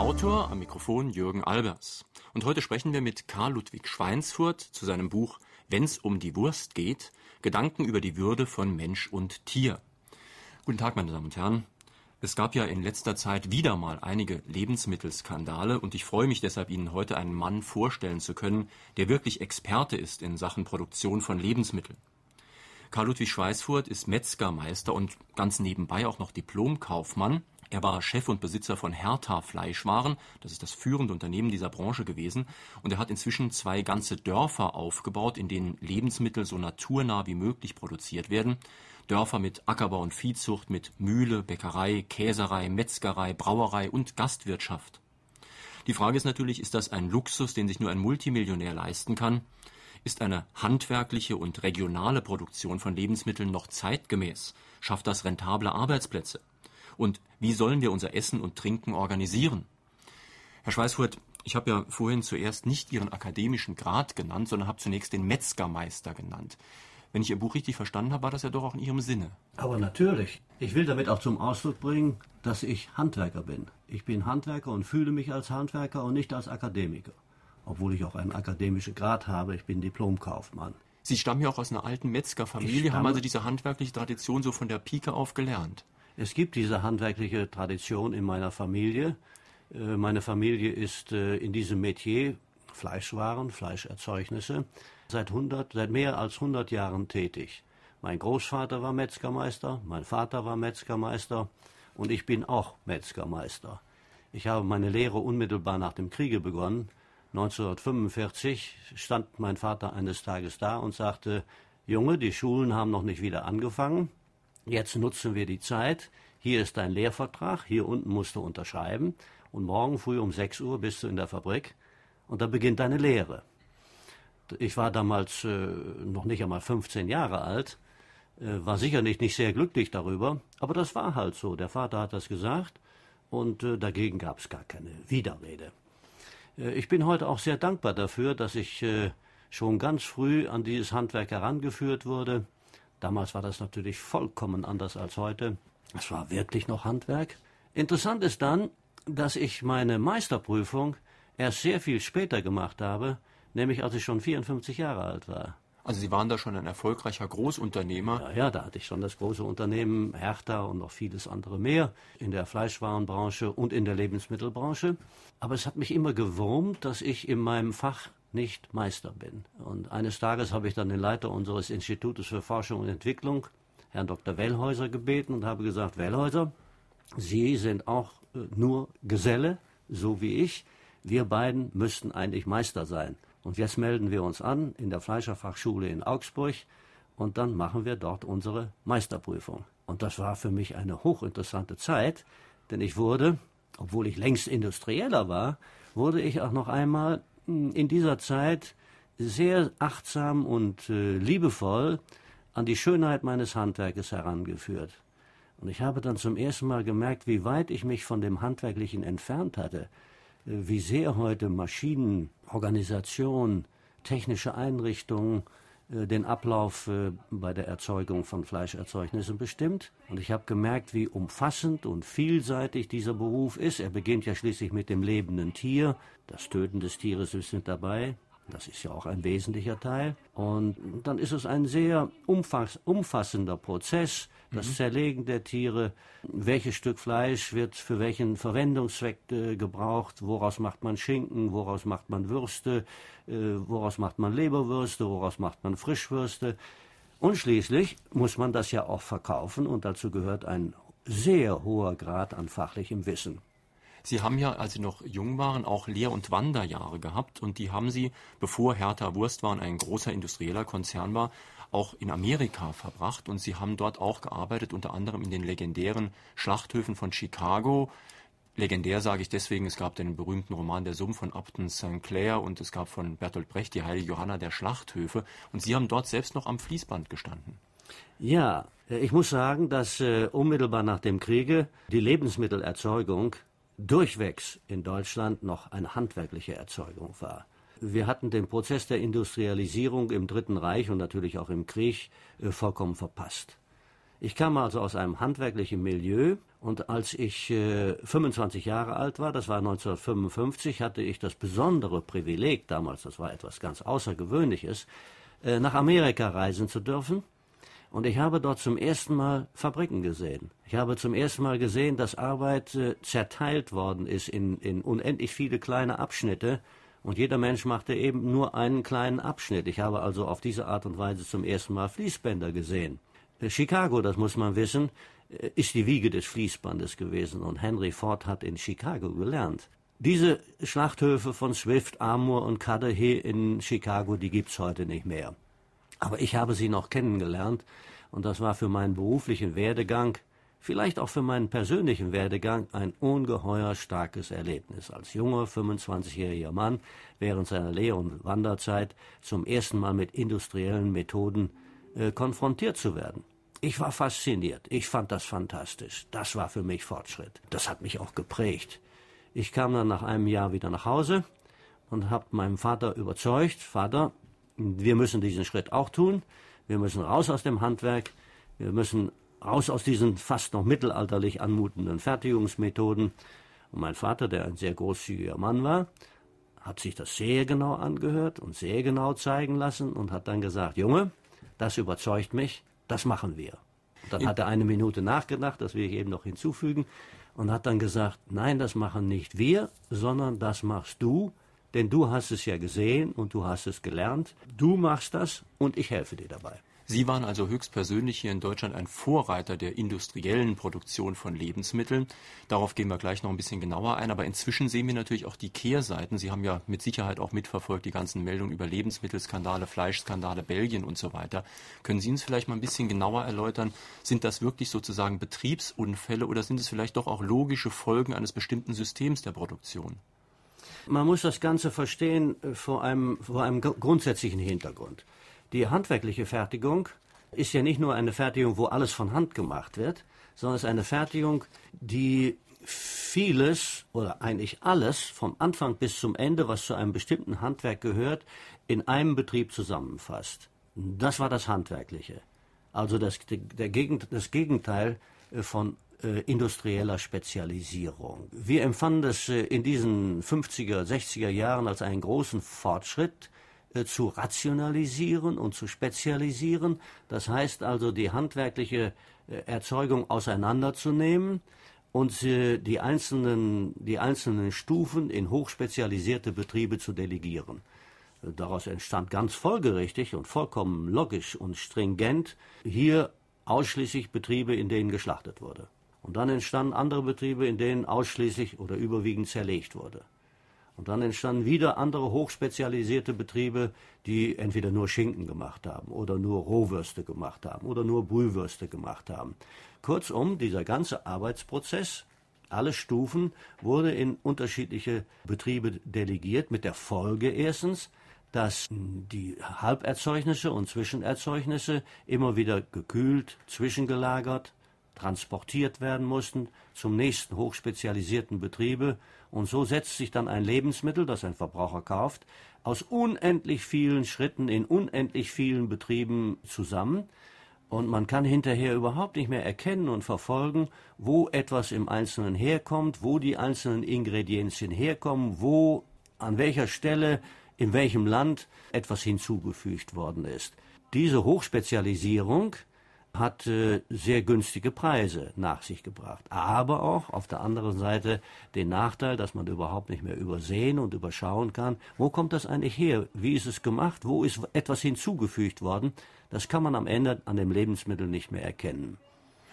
Autor, am Mikrofon Jürgen Albers. Und heute sprechen wir mit Karl Ludwig Schweinsfurt zu seinem Buch Wenn's um die Wurst geht, Gedanken über die Würde von Mensch und Tier. Guten Tag, meine Damen und Herren. Es gab ja in letzter Zeit wieder mal einige Lebensmittelskandale und ich freue mich deshalb, Ihnen heute einen Mann vorstellen zu können, der wirklich Experte ist in Sachen Produktion von Lebensmitteln. Karl Ludwig Schweißfurt ist Metzgermeister und ganz nebenbei auch noch Diplomkaufmann. Er war Chef und Besitzer von Hertha Fleischwaren, das ist das führende Unternehmen dieser Branche gewesen, und er hat inzwischen zwei ganze Dörfer aufgebaut, in denen Lebensmittel so naturnah wie möglich produziert werden. Dörfer mit Ackerbau und Viehzucht, mit Mühle, Bäckerei, Käserei, Metzgerei, Brauerei und Gastwirtschaft. Die Frage ist natürlich, ist das ein Luxus, den sich nur ein Multimillionär leisten kann? Ist eine handwerkliche und regionale Produktion von Lebensmitteln noch zeitgemäß? Schafft das rentable Arbeitsplätze? Und wie sollen wir unser Essen und Trinken organisieren? Herr Schweißfurt, ich habe ja vorhin zuerst nicht Ihren akademischen Grad genannt, sondern habe zunächst den Metzgermeister genannt. Wenn ich Ihr Buch richtig verstanden habe, war das ja doch auch in Ihrem Sinne. Aber natürlich. Ich will damit auch zum Ausdruck bringen, dass ich Handwerker bin. Ich bin Handwerker und fühle mich als Handwerker und nicht als Akademiker obwohl ich auch einen akademischen Grad habe. Ich bin Diplomkaufmann. Sie stammen ja auch aus einer alten Metzgerfamilie, haben also diese handwerkliche Tradition so von der Pike auf gelernt. Es gibt diese handwerkliche Tradition in meiner Familie. Äh, meine Familie ist äh, in diesem Metier Fleischwaren, Fleischerzeugnisse seit 100, seit mehr als 100 Jahren tätig. Mein Großvater war Metzgermeister, mein Vater war Metzgermeister und ich bin auch Metzgermeister. Ich habe meine Lehre unmittelbar nach dem Kriege begonnen 1945 stand mein Vater eines Tages da und sagte, Junge, die Schulen haben noch nicht wieder angefangen. Jetzt nutzen wir die Zeit. Hier ist dein Lehrvertrag. Hier unten musst du unterschreiben. Und morgen früh um 6 Uhr bist du in der Fabrik. Und da beginnt deine Lehre. Ich war damals äh, noch nicht einmal 15 Jahre alt, äh, war sicherlich nicht sehr glücklich darüber, aber das war halt so. Der Vater hat das gesagt und äh, dagegen gab es gar keine Widerrede. Äh, ich bin heute auch sehr dankbar dafür, dass ich äh, schon ganz früh an dieses Handwerk herangeführt wurde. Damals war das natürlich vollkommen anders als heute. Es war wirklich noch Handwerk. Interessant ist dann, dass ich meine Meisterprüfung erst sehr viel später gemacht habe, nämlich als ich schon 54 Jahre alt war. Also Sie waren da schon ein erfolgreicher Großunternehmer. Ja, ja, da hatte ich schon das große Unternehmen Hertha und noch vieles andere mehr in der Fleischwarenbranche und in der Lebensmittelbranche. Aber es hat mich immer gewurmt, dass ich in meinem Fach nicht Meister bin. Und eines Tages habe ich dann den Leiter unseres Institutes für Forschung und Entwicklung, Herrn Dr. Wellhäuser, gebeten und habe gesagt, Wellhäuser, Sie sind auch äh, nur Geselle, so wie ich. Wir beiden müssten eigentlich Meister sein. Und jetzt melden wir uns an in der Fleischerfachschule in Augsburg und dann machen wir dort unsere Meisterprüfung. Und das war für mich eine hochinteressante Zeit, denn ich wurde, obwohl ich längst industrieller war, wurde ich auch noch einmal in dieser Zeit sehr achtsam und äh, liebevoll an die Schönheit meines Handwerkes herangeführt. Und ich habe dann zum ersten Mal gemerkt, wie weit ich mich von dem Handwerklichen entfernt hatte wie sehr heute Maschinen, Organisation, technische Einrichtungen äh, den Ablauf äh, bei der Erzeugung von Fleischerzeugnissen bestimmt. Und ich habe gemerkt, wie umfassend und vielseitig dieser Beruf ist. Er beginnt ja schließlich mit dem lebenden Tier. Das Töten des Tieres ist mit dabei. Das ist ja auch ein wesentlicher Teil. Und dann ist es ein sehr umfassender Prozess, das mhm. Zerlegen der Tiere, welches Stück Fleisch wird für welchen Verwendungszweck äh, gebraucht, woraus macht man Schinken, woraus macht man Würste, äh, woraus macht man Leberwürste, woraus macht man Frischwürste. Und schließlich muss man das ja auch verkaufen und dazu gehört ein sehr hoher Grad an fachlichem Wissen. Sie haben ja, als Sie noch jung waren, auch Lehr- und Wanderjahre gehabt und die haben Sie, bevor Hertha Wurstwaren ein großer industrieller Konzern war, auch in Amerika verbracht und Sie haben dort auch gearbeitet, unter anderem in den legendären Schlachthöfen von Chicago. Legendär sage ich deswegen, es gab den berühmten Roman Der Summ von Upton St. Clair und es gab von Bertolt Brecht die Heilige Johanna der Schlachthöfe und Sie haben dort selbst noch am Fließband gestanden. Ja, ich muss sagen, dass äh, unmittelbar nach dem Kriege die Lebensmittelerzeugung durchwegs in Deutschland noch eine handwerkliche Erzeugung war. Wir hatten den Prozess der Industrialisierung im Dritten Reich und natürlich auch im Krieg äh, vollkommen verpasst. Ich kam also aus einem handwerklichen Milieu und als ich äh, 25 Jahre alt war, das war 1955, hatte ich das besondere Privileg damals, das war etwas ganz Außergewöhnliches, äh, nach Amerika reisen zu dürfen. Und ich habe dort zum ersten Mal Fabriken gesehen. Ich habe zum ersten Mal gesehen, dass Arbeit äh, zerteilt worden ist in, in unendlich viele kleine Abschnitte. Und jeder Mensch machte eben nur einen kleinen Abschnitt. Ich habe also auf diese Art und Weise zum ersten Mal Fließbänder gesehen. Äh, Chicago, das muss man wissen, äh, ist die Wiege des Fließbandes gewesen und Henry Ford hat in Chicago gelernt. Diese Schlachthöfe von Swift, Armour und Cudahy in Chicago, die gibt's heute nicht mehr. Aber ich habe sie noch kennengelernt und das war für meinen beruflichen Werdegang, vielleicht auch für meinen persönlichen Werdegang, ein ungeheuer starkes Erlebnis. Als junger 25-jähriger Mann während seiner Lehr- und Wanderzeit zum ersten Mal mit industriellen Methoden äh, konfrontiert zu werden. Ich war fasziniert. Ich fand das fantastisch. Das war für mich Fortschritt. Das hat mich auch geprägt. Ich kam dann nach einem Jahr wieder nach Hause und habe meinem Vater überzeugt, Vater, wir müssen diesen Schritt auch tun. Wir müssen raus aus dem Handwerk. Wir müssen raus aus diesen fast noch mittelalterlich anmutenden Fertigungsmethoden. Und mein Vater, der ein sehr großzügiger Mann war, hat sich das sehr genau angehört und sehr genau zeigen lassen und hat dann gesagt, Junge, das überzeugt mich, das machen wir. Und dann hat er eine Minute nachgedacht, das will ich eben noch hinzufügen, und hat dann gesagt, nein, das machen nicht wir, sondern das machst du, denn du hast es ja gesehen und du hast es gelernt. Du machst das und ich helfe dir dabei. Sie waren also höchstpersönlich hier in Deutschland ein Vorreiter der industriellen Produktion von Lebensmitteln. Darauf gehen wir gleich noch ein bisschen genauer ein. Aber inzwischen sehen wir natürlich auch die Kehrseiten. Sie haben ja mit Sicherheit auch mitverfolgt die ganzen Meldungen über Lebensmittelskandale, Fleischskandale, Belgien und so weiter. Können Sie uns vielleicht mal ein bisschen genauer erläutern, sind das wirklich sozusagen Betriebsunfälle oder sind es vielleicht doch auch logische Folgen eines bestimmten Systems der Produktion? Man muss das Ganze verstehen äh, vor einem, vor einem grundsätzlichen Hintergrund. Die handwerkliche Fertigung ist ja nicht nur eine Fertigung, wo alles von Hand gemacht wird, sondern es ist eine Fertigung, die vieles oder eigentlich alles vom Anfang bis zum Ende, was zu einem bestimmten Handwerk gehört, in einem Betrieb zusammenfasst. Das war das Handwerkliche. Also das, der, das Gegenteil äh, von äh, industrieller Spezialisierung. Wir empfanden das äh, in diesen 50er, 60er Jahren als einen großen Fortschritt, äh, zu rationalisieren und zu spezialisieren. Das heißt also, die handwerkliche Erzeugung auseinanderzunehmen und die einzelnen, die einzelnen Stufen in hochspezialisierte Betriebe zu delegieren. Daraus entstand ganz folgerichtig und vollkommen logisch und stringent hier ausschließlich Betriebe, in denen geschlachtet wurde. Und dann entstanden andere Betriebe, in denen ausschließlich oder überwiegend zerlegt wurde. Und dann entstanden wieder andere hochspezialisierte Betriebe, die entweder nur Schinken gemacht haben oder nur Rohwürste gemacht haben oder nur Brühwürste gemacht haben. Kurzum, dieser ganze Arbeitsprozess, alle Stufen, wurde in unterschiedliche Betriebe delegiert, mit der Folge erstens, dass die Halberzeugnisse und Zwischenerzeugnisse immer wieder gekühlt, zwischengelagert, transportiert werden mussten zum nächsten hochspezialisierten Betriebe. Und so setzt sich dann ein Lebensmittel, das ein Verbraucher kauft, aus unendlich vielen Schritten in unendlich vielen Betrieben zusammen. Und man kann hinterher überhaupt nicht mehr erkennen und verfolgen, wo etwas im Einzelnen herkommt, wo die einzelnen Ingredienzien herkommen, wo, an welcher Stelle, in welchem Land etwas hinzugefügt worden ist. Diese Hochspezialisierung hat sehr günstige Preise nach sich gebracht. Aber auch auf der anderen Seite den Nachteil, dass man überhaupt nicht mehr übersehen und überschauen kann, wo kommt das eigentlich her? Wie ist es gemacht? Wo ist etwas hinzugefügt worden? Das kann man am Ende an dem Lebensmittel nicht mehr erkennen.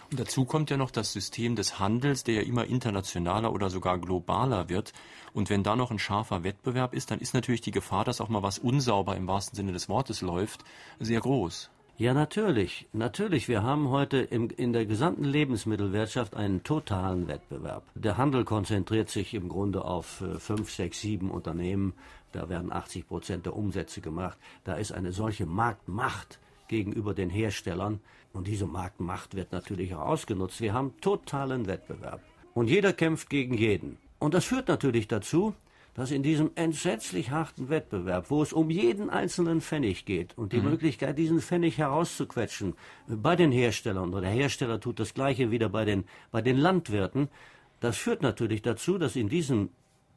Und dazu kommt ja noch das System des Handels, der ja immer internationaler oder sogar globaler wird. Und wenn da noch ein scharfer Wettbewerb ist, dann ist natürlich die Gefahr, dass auch mal was unsauber im wahrsten Sinne des Wortes läuft, sehr groß. Ja, natürlich. Natürlich. Wir haben heute im, in der gesamten Lebensmittelwirtschaft einen totalen Wettbewerb. Der Handel konzentriert sich im Grunde auf äh, fünf, sechs, sieben Unternehmen. Da werden 80 Prozent der Umsätze gemacht. Da ist eine solche Marktmacht gegenüber den Herstellern. Und diese Marktmacht wird natürlich auch ausgenutzt. Wir haben totalen Wettbewerb. Und jeder kämpft gegen jeden. Und das führt natürlich dazu, dass in diesem entsetzlich harten Wettbewerb, wo es um jeden einzelnen Pfennig geht und die mhm. Möglichkeit, diesen Pfennig herauszuquetschen bei den Herstellern, oder der Hersteller tut das Gleiche wieder bei den, bei den Landwirten, das führt natürlich dazu, dass in diesem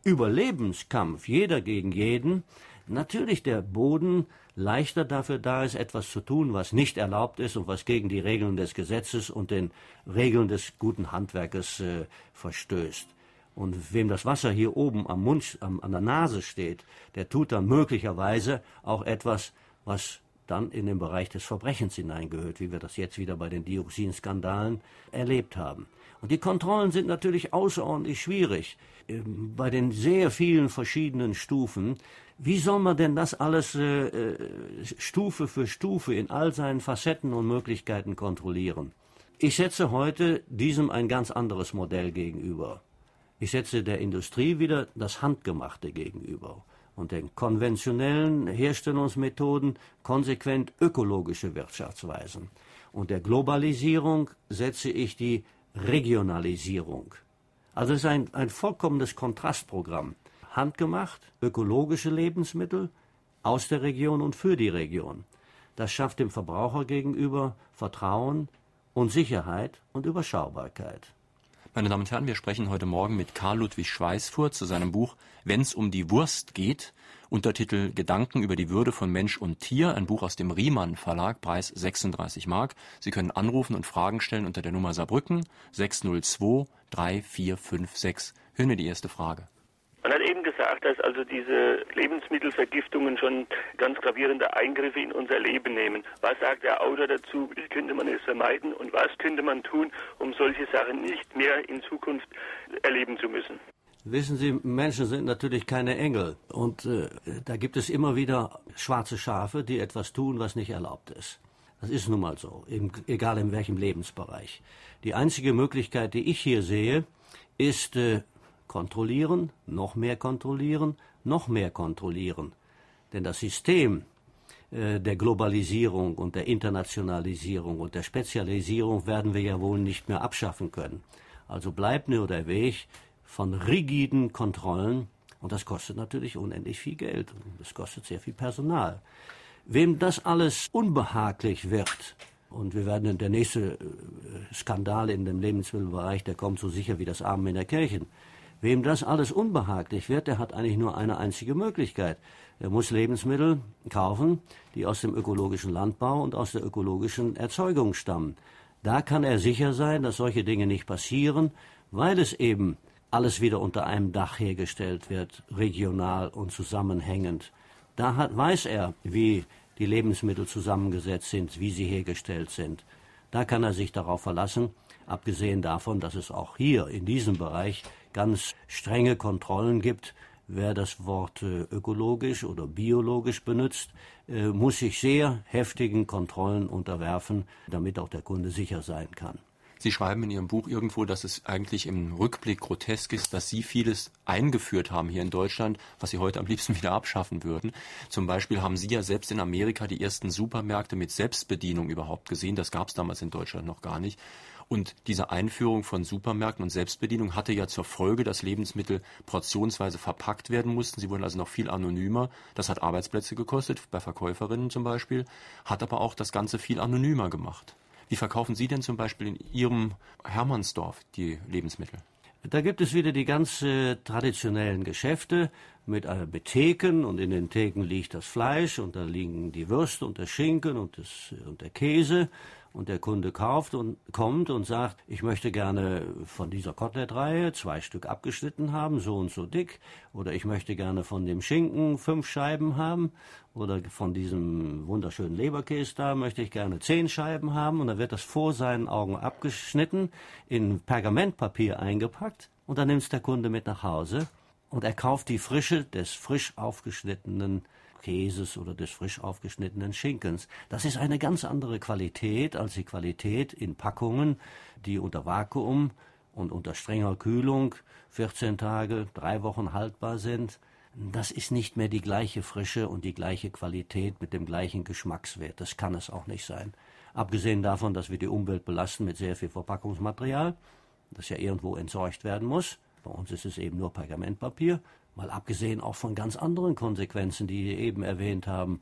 Überlebenskampf jeder gegen jeden natürlich der Boden leichter dafür da ist, etwas zu tun, was nicht erlaubt ist und was gegen die Regeln des Gesetzes und den Regeln des guten Handwerkes äh, verstößt. Und wem das Wasser hier oben am Mund, am, an der Nase steht, der tut dann möglicherweise auch etwas, was dann in den Bereich des Verbrechens hineingehört, wie wir das jetzt wieder bei den Dioxinskandalen erlebt haben. Und die Kontrollen sind natürlich außerordentlich schwierig ähm, bei den sehr vielen verschiedenen Stufen. Wie soll man denn das alles äh, äh, Stufe für Stufe in all seinen Facetten und Möglichkeiten kontrollieren? Ich setze heute diesem ein ganz anderes Modell gegenüber. Ich setze der Industrie wieder das Handgemachte gegenüber und den konventionellen Herstellungsmethoden konsequent ökologische Wirtschaftsweisen. Und der Globalisierung setze ich die Regionalisierung. Also es ist ein, ein vollkommenes Kontrastprogramm. Handgemacht, ökologische Lebensmittel aus der Region und für die Region. Das schafft dem Verbraucher gegenüber Vertrauen und Sicherheit und Überschaubarkeit. Meine Damen und Herren, wir sprechen heute Morgen mit Karl Ludwig Schweißfurt zu seinem Buch Wenn's um die Wurst geht. Untertitel Gedanken über die Würde von Mensch und Tier, ein Buch aus dem Riemann Verlag, Preis 36 Mark. Sie können anrufen und Fragen stellen unter der Nummer Saarbrücken 602 3456. Hören wir die erste Frage. Man hat eben gesagt, dass also diese Lebensmittelvergiftungen schon ganz gravierende Eingriffe in unser Leben nehmen. Was sagt der Autor dazu? Wie könnte man es vermeiden? Und was könnte man tun, um solche Sachen nicht mehr in Zukunft erleben zu müssen? Wissen Sie, Menschen sind natürlich keine Engel. Und äh, da gibt es immer wieder schwarze Schafe, die etwas tun, was nicht erlaubt ist. Das ist nun mal so, in, egal in welchem Lebensbereich. Die einzige Möglichkeit, die ich hier sehe, ist äh, kontrollieren, noch mehr kontrollieren, noch mehr kontrollieren. Denn das System äh, der Globalisierung und der Internationalisierung und der Spezialisierung werden wir ja wohl nicht mehr abschaffen können. Also bleibt nur der Weg von rigiden Kontrollen und das kostet natürlich unendlich viel Geld und das kostet sehr viel Personal. Wem das alles unbehaglich wird, und wir werden der nächste äh, Skandal in dem Lebensmittelbereich, der kommt so sicher wie das Armen in der Kirche. Wem das alles unbehaglich wird, der hat eigentlich nur eine einzige Möglichkeit. Er muss Lebensmittel kaufen, die aus dem ökologischen Landbau und aus der ökologischen Erzeugung stammen. Da kann er sicher sein, dass solche Dinge nicht passieren, weil es eben alles wieder unter einem Dach hergestellt wird, regional und zusammenhängend. Da hat, weiß er, wie die Lebensmittel zusammengesetzt sind, wie sie hergestellt sind. Da kann er sich darauf verlassen, abgesehen davon, dass es auch hier in diesem Bereich ganz strenge Kontrollen gibt. Wer das Wort äh, ökologisch oder biologisch benutzt, äh, muss sich sehr heftigen Kontrollen unterwerfen, damit auch der Kunde sicher sein kann. Sie schreiben in Ihrem Buch irgendwo, dass es eigentlich im Rückblick grotesk ist, dass Sie vieles eingeführt haben hier in Deutschland, was Sie heute am liebsten wieder abschaffen würden. Zum Beispiel haben Sie ja selbst in Amerika die ersten Supermärkte mit Selbstbedienung überhaupt gesehen. Das gab es damals in Deutschland noch gar nicht. Und diese Einführung von Supermärkten und Selbstbedienung hatte ja zur Folge, dass Lebensmittel portionsweise verpackt werden mussten. Sie wurden also noch viel anonymer. Das hat Arbeitsplätze gekostet, bei Verkäuferinnen zum Beispiel, hat aber auch das Ganze viel anonymer gemacht. Wie verkaufen Sie denn zum Beispiel in Ihrem Hermannsdorf die Lebensmittel? Da gibt es wieder die ganz äh, traditionellen Geschäfte mit, äh, mit Theken und in den Theken liegt das Fleisch und da liegen die Würste und der Schinken und, das, und der Käse und der Kunde kauft und kommt und sagt, ich möchte gerne von dieser Kotelettreihe zwei Stück abgeschnitten haben, so und so dick, oder ich möchte gerne von dem Schinken fünf Scheiben haben, oder von diesem wunderschönen Leberkäse da möchte ich gerne zehn Scheiben haben, und dann wird das vor seinen Augen abgeschnitten, in Pergamentpapier eingepackt, und dann nimmt es der Kunde mit nach Hause, und er kauft die Frische des frisch aufgeschnittenen Käses oder des frisch aufgeschnittenen Schinkens. Das ist eine ganz andere Qualität als die Qualität in Packungen, die unter Vakuum und unter strenger Kühlung 14 Tage, drei Wochen haltbar sind. Das ist nicht mehr die gleiche Frische und die gleiche Qualität mit dem gleichen Geschmackswert. Das kann es auch nicht sein. Abgesehen davon, dass wir die Umwelt belasten mit sehr viel Verpackungsmaterial, das ja irgendwo entsorgt werden muss. Bei uns ist es eben nur Pergamentpapier, mal abgesehen auch von ganz anderen Konsequenzen, die Sie eben erwähnt haben.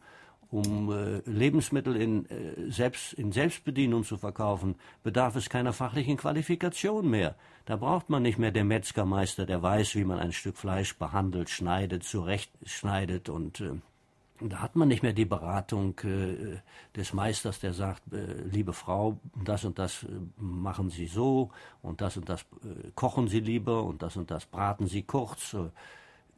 Um äh, Lebensmittel in, äh, Selbst, in Selbstbedienung zu verkaufen, bedarf es keiner fachlichen Qualifikation mehr. Da braucht man nicht mehr den Metzgermeister, der weiß, wie man ein Stück Fleisch behandelt, schneidet, zurechtschneidet und äh, da hat man nicht mehr die Beratung äh, des Meisters, der sagt, äh, liebe Frau, das und das äh, machen Sie so und das und das äh, kochen Sie lieber und das und das braten Sie kurz.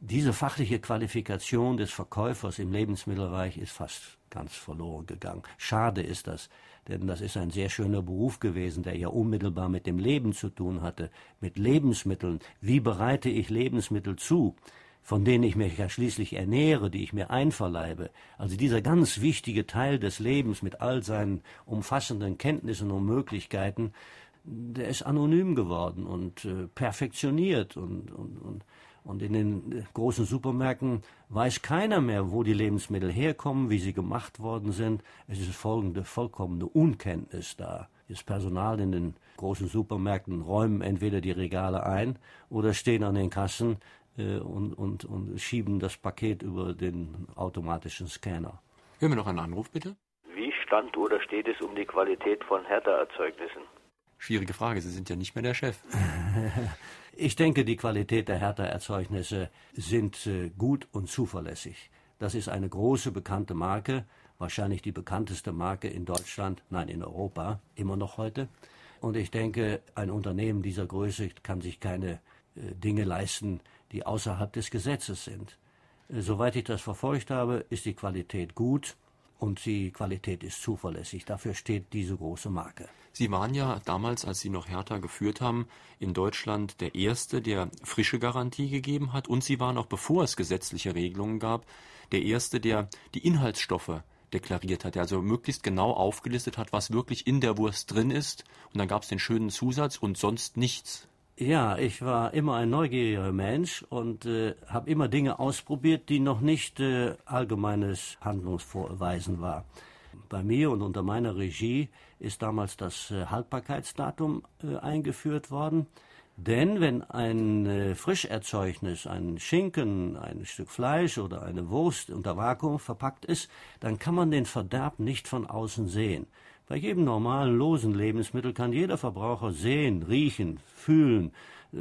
Diese fachliche Qualifikation des Verkäufers im Lebensmittelbereich ist fast ganz verloren gegangen. Schade ist das, denn das ist ein sehr schöner Beruf gewesen, der ja unmittelbar mit dem Leben zu tun hatte, mit Lebensmitteln. Wie bereite ich Lebensmittel zu? von denen ich mich ja schließlich ernähre, die ich mir einverleibe. Also dieser ganz wichtige Teil des Lebens mit all seinen umfassenden Kenntnissen und Möglichkeiten, der ist anonym geworden und äh, perfektioniert und, und, und, und in den großen Supermärkten weiß keiner mehr, wo die Lebensmittel herkommen, wie sie gemacht worden sind. Es ist folgende vollkommene Unkenntnis da. Das Personal in den großen Supermärkten räumen entweder die Regale ein oder stehen an den Kassen äh, und, und, und schieben das Paket über den automatischen Scanner. Hören wir noch einen Anruf, bitte. Wie stand oder steht es um die Qualität von Hertha-Erzeugnissen? Schwierige Frage, Sie sind ja nicht mehr der Chef. Ich denke, die Qualität der Hertha-Erzeugnisse sind äh, gut und zuverlässig. Das ist eine große bekannte Marke, wahrscheinlich die bekannteste Marke in Deutschland, nein, in Europa, immer noch heute. Und ich denke, ein Unternehmen dieser Größe kann sich keine äh, Dinge leisten, die außerhalb des Gesetzes sind. Äh, soweit ich das verfolgt habe, ist die Qualität gut und die Qualität ist zuverlässig. Dafür steht diese große Marke. Sie waren ja damals, als Sie noch Hertha geführt haben, in Deutschland der Erste, der frische Garantie gegeben hat. Und Sie waren auch, bevor es gesetzliche Regelungen gab, der Erste, der die Inhaltsstoffe deklariert hat, der also möglichst genau aufgelistet hat, was wirklich in der Wurst drin ist. Und dann gab es den schönen Zusatz und sonst nichts. Ja, ich war immer ein neugieriger Mensch und äh, habe immer Dinge ausprobiert, die noch nicht äh, allgemeines Handlungsvorweisen war. Bei mir und unter meiner Regie ist damals das äh, Haltbarkeitsdatum äh, eingeführt worden. Denn wenn ein äh, Frischerzeugnis, ein Schinken, ein Stück Fleisch oder eine Wurst unter Vakuum verpackt ist, dann kann man den Verderb nicht von außen sehen. Bei jedem normalen, losen Lebensmittel kann jeder Verbraucher sehen, riechen, fühlen, äh,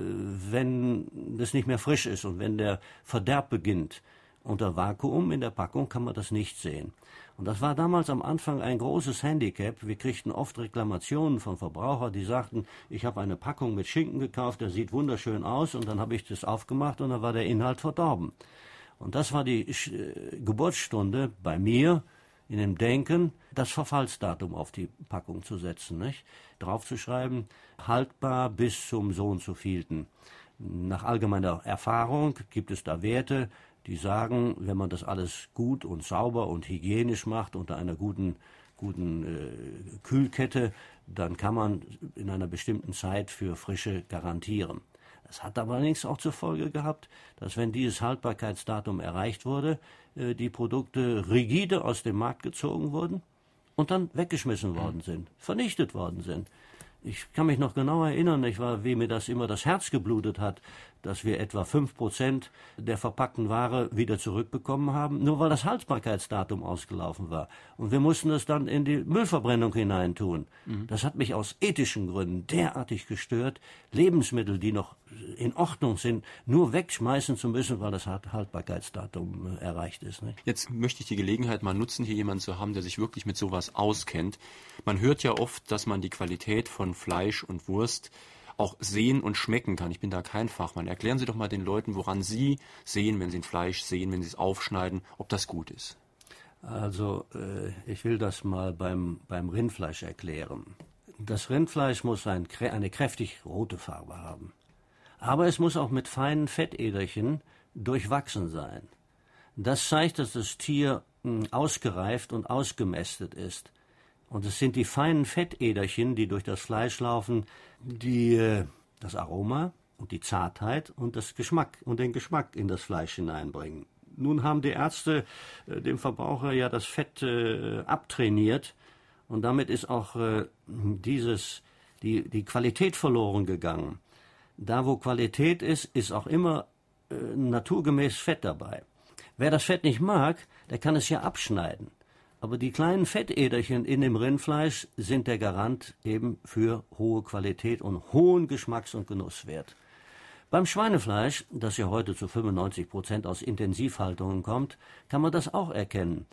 wenn das nicht mehr frisch ist und wenn der Verderb beginnt. Unter Vakuum in der Packung kann man das nicht sehen. Und das war damals am Anfang ein großes Handicap. Wir kriegten oft Reklamationen von Verbrauchern, die sagten, ich habe eine Packung mit Schinken gekauft, der sieht wunderschön aus, und dann habe ich das aufgemacht und dann war der Inhalt verdorben. Und das war die äh, Geburtsstunde bei mir, in dem Denken, das Verfallsdatum auf die Packung zu setzen, nicht? draufzuschreiben, haltbar bis zum so und so vielten. Nach allgemeiner Erfahrung gibt es da Werte, die sagen, wenn man das alles gut und sauber und hygienisch macht unter einer guten, guten äh, Kühlkette, dann kann man in einer bestimmten Zeit für Frische garantieren. Das hat allerdings auch zur Folge gehabt, dass wenn dieses Haltbarkeitsdatum erreicht wurde, äh, die Produkte rigide aus dem Markt gezogen wurden und dann weggeschmissen worden sind, vernichtet worden sind. Ich kann mich noch genau erinnern, ich war, wie mir das immer das Herz geblutet hat, dass wir etwa fünf Prozent der verpackten Ware wieder zurückbekommen haben, nur weil das Haltbarkeitsdatum ausgelaufen war. Und wir mussten es dann in die Müllverbrennung hineintun. Mhm. Das hat mich aus ethischen Gründen derartig gestört, Lebensmittel, die noch in Ordnung sind, nur wegschmeißen zu müssen, weil das Haltbarkeitsdatum äh, erreicht ist. Nicht? Jetzt möchte ich die Gelegenheit mal nutzen, hier jemanden zu haben, der sich wirklich mit sowas auskennt. Man hört ja oft, dass man die Qualität von Fleisch und Wurst auch sehen und schmecken kann. Ich bin da kein Fachmann. Erklären Sie doch mal den Leuten, woran Sie sehen, wenn Sie ein Fleisch sehen, wenn Sie es aufschneiden, ob das gut ist. Also äh, ich will das mal beim, beim Rindfleisch erklären. Das Rindfleisch muss ein, eine kräftig rote Farbe haben. Aber es muss auch mit feinen Fettäderchen durchwachsen sein. Das zeigt, dass das Tier hm, ausgereift und ausgemästet ist. Und es sind die feinen Fettäderchen, die durch das Fleisch laufen, die äh, das Aroma und die Zartheit und das Geschmack und den Geschmack in das Fleisch hineinbringen. Nun haben die Ärzte äh, dem Verbraucher ja das Fett äh, abtrainiert und damit ist auch äh, dieses die, die Qualität verloren gegangen. Da, wo Qualität ist, ist auch immer äh, naturgemäß Fett dabei. Wer das Fett nicht mag, der kann es ja abschneiden. Aber die kleinen Fettäderchen in dem Rindfleisch sind der Garant eben für hohe Qualität und hohen Geschmacks- und Genusswert. Beim Schweinefleisch, das ja heute zu 95 Prozent aus Intensivhaltungen kommt, kann man das auch erkennen.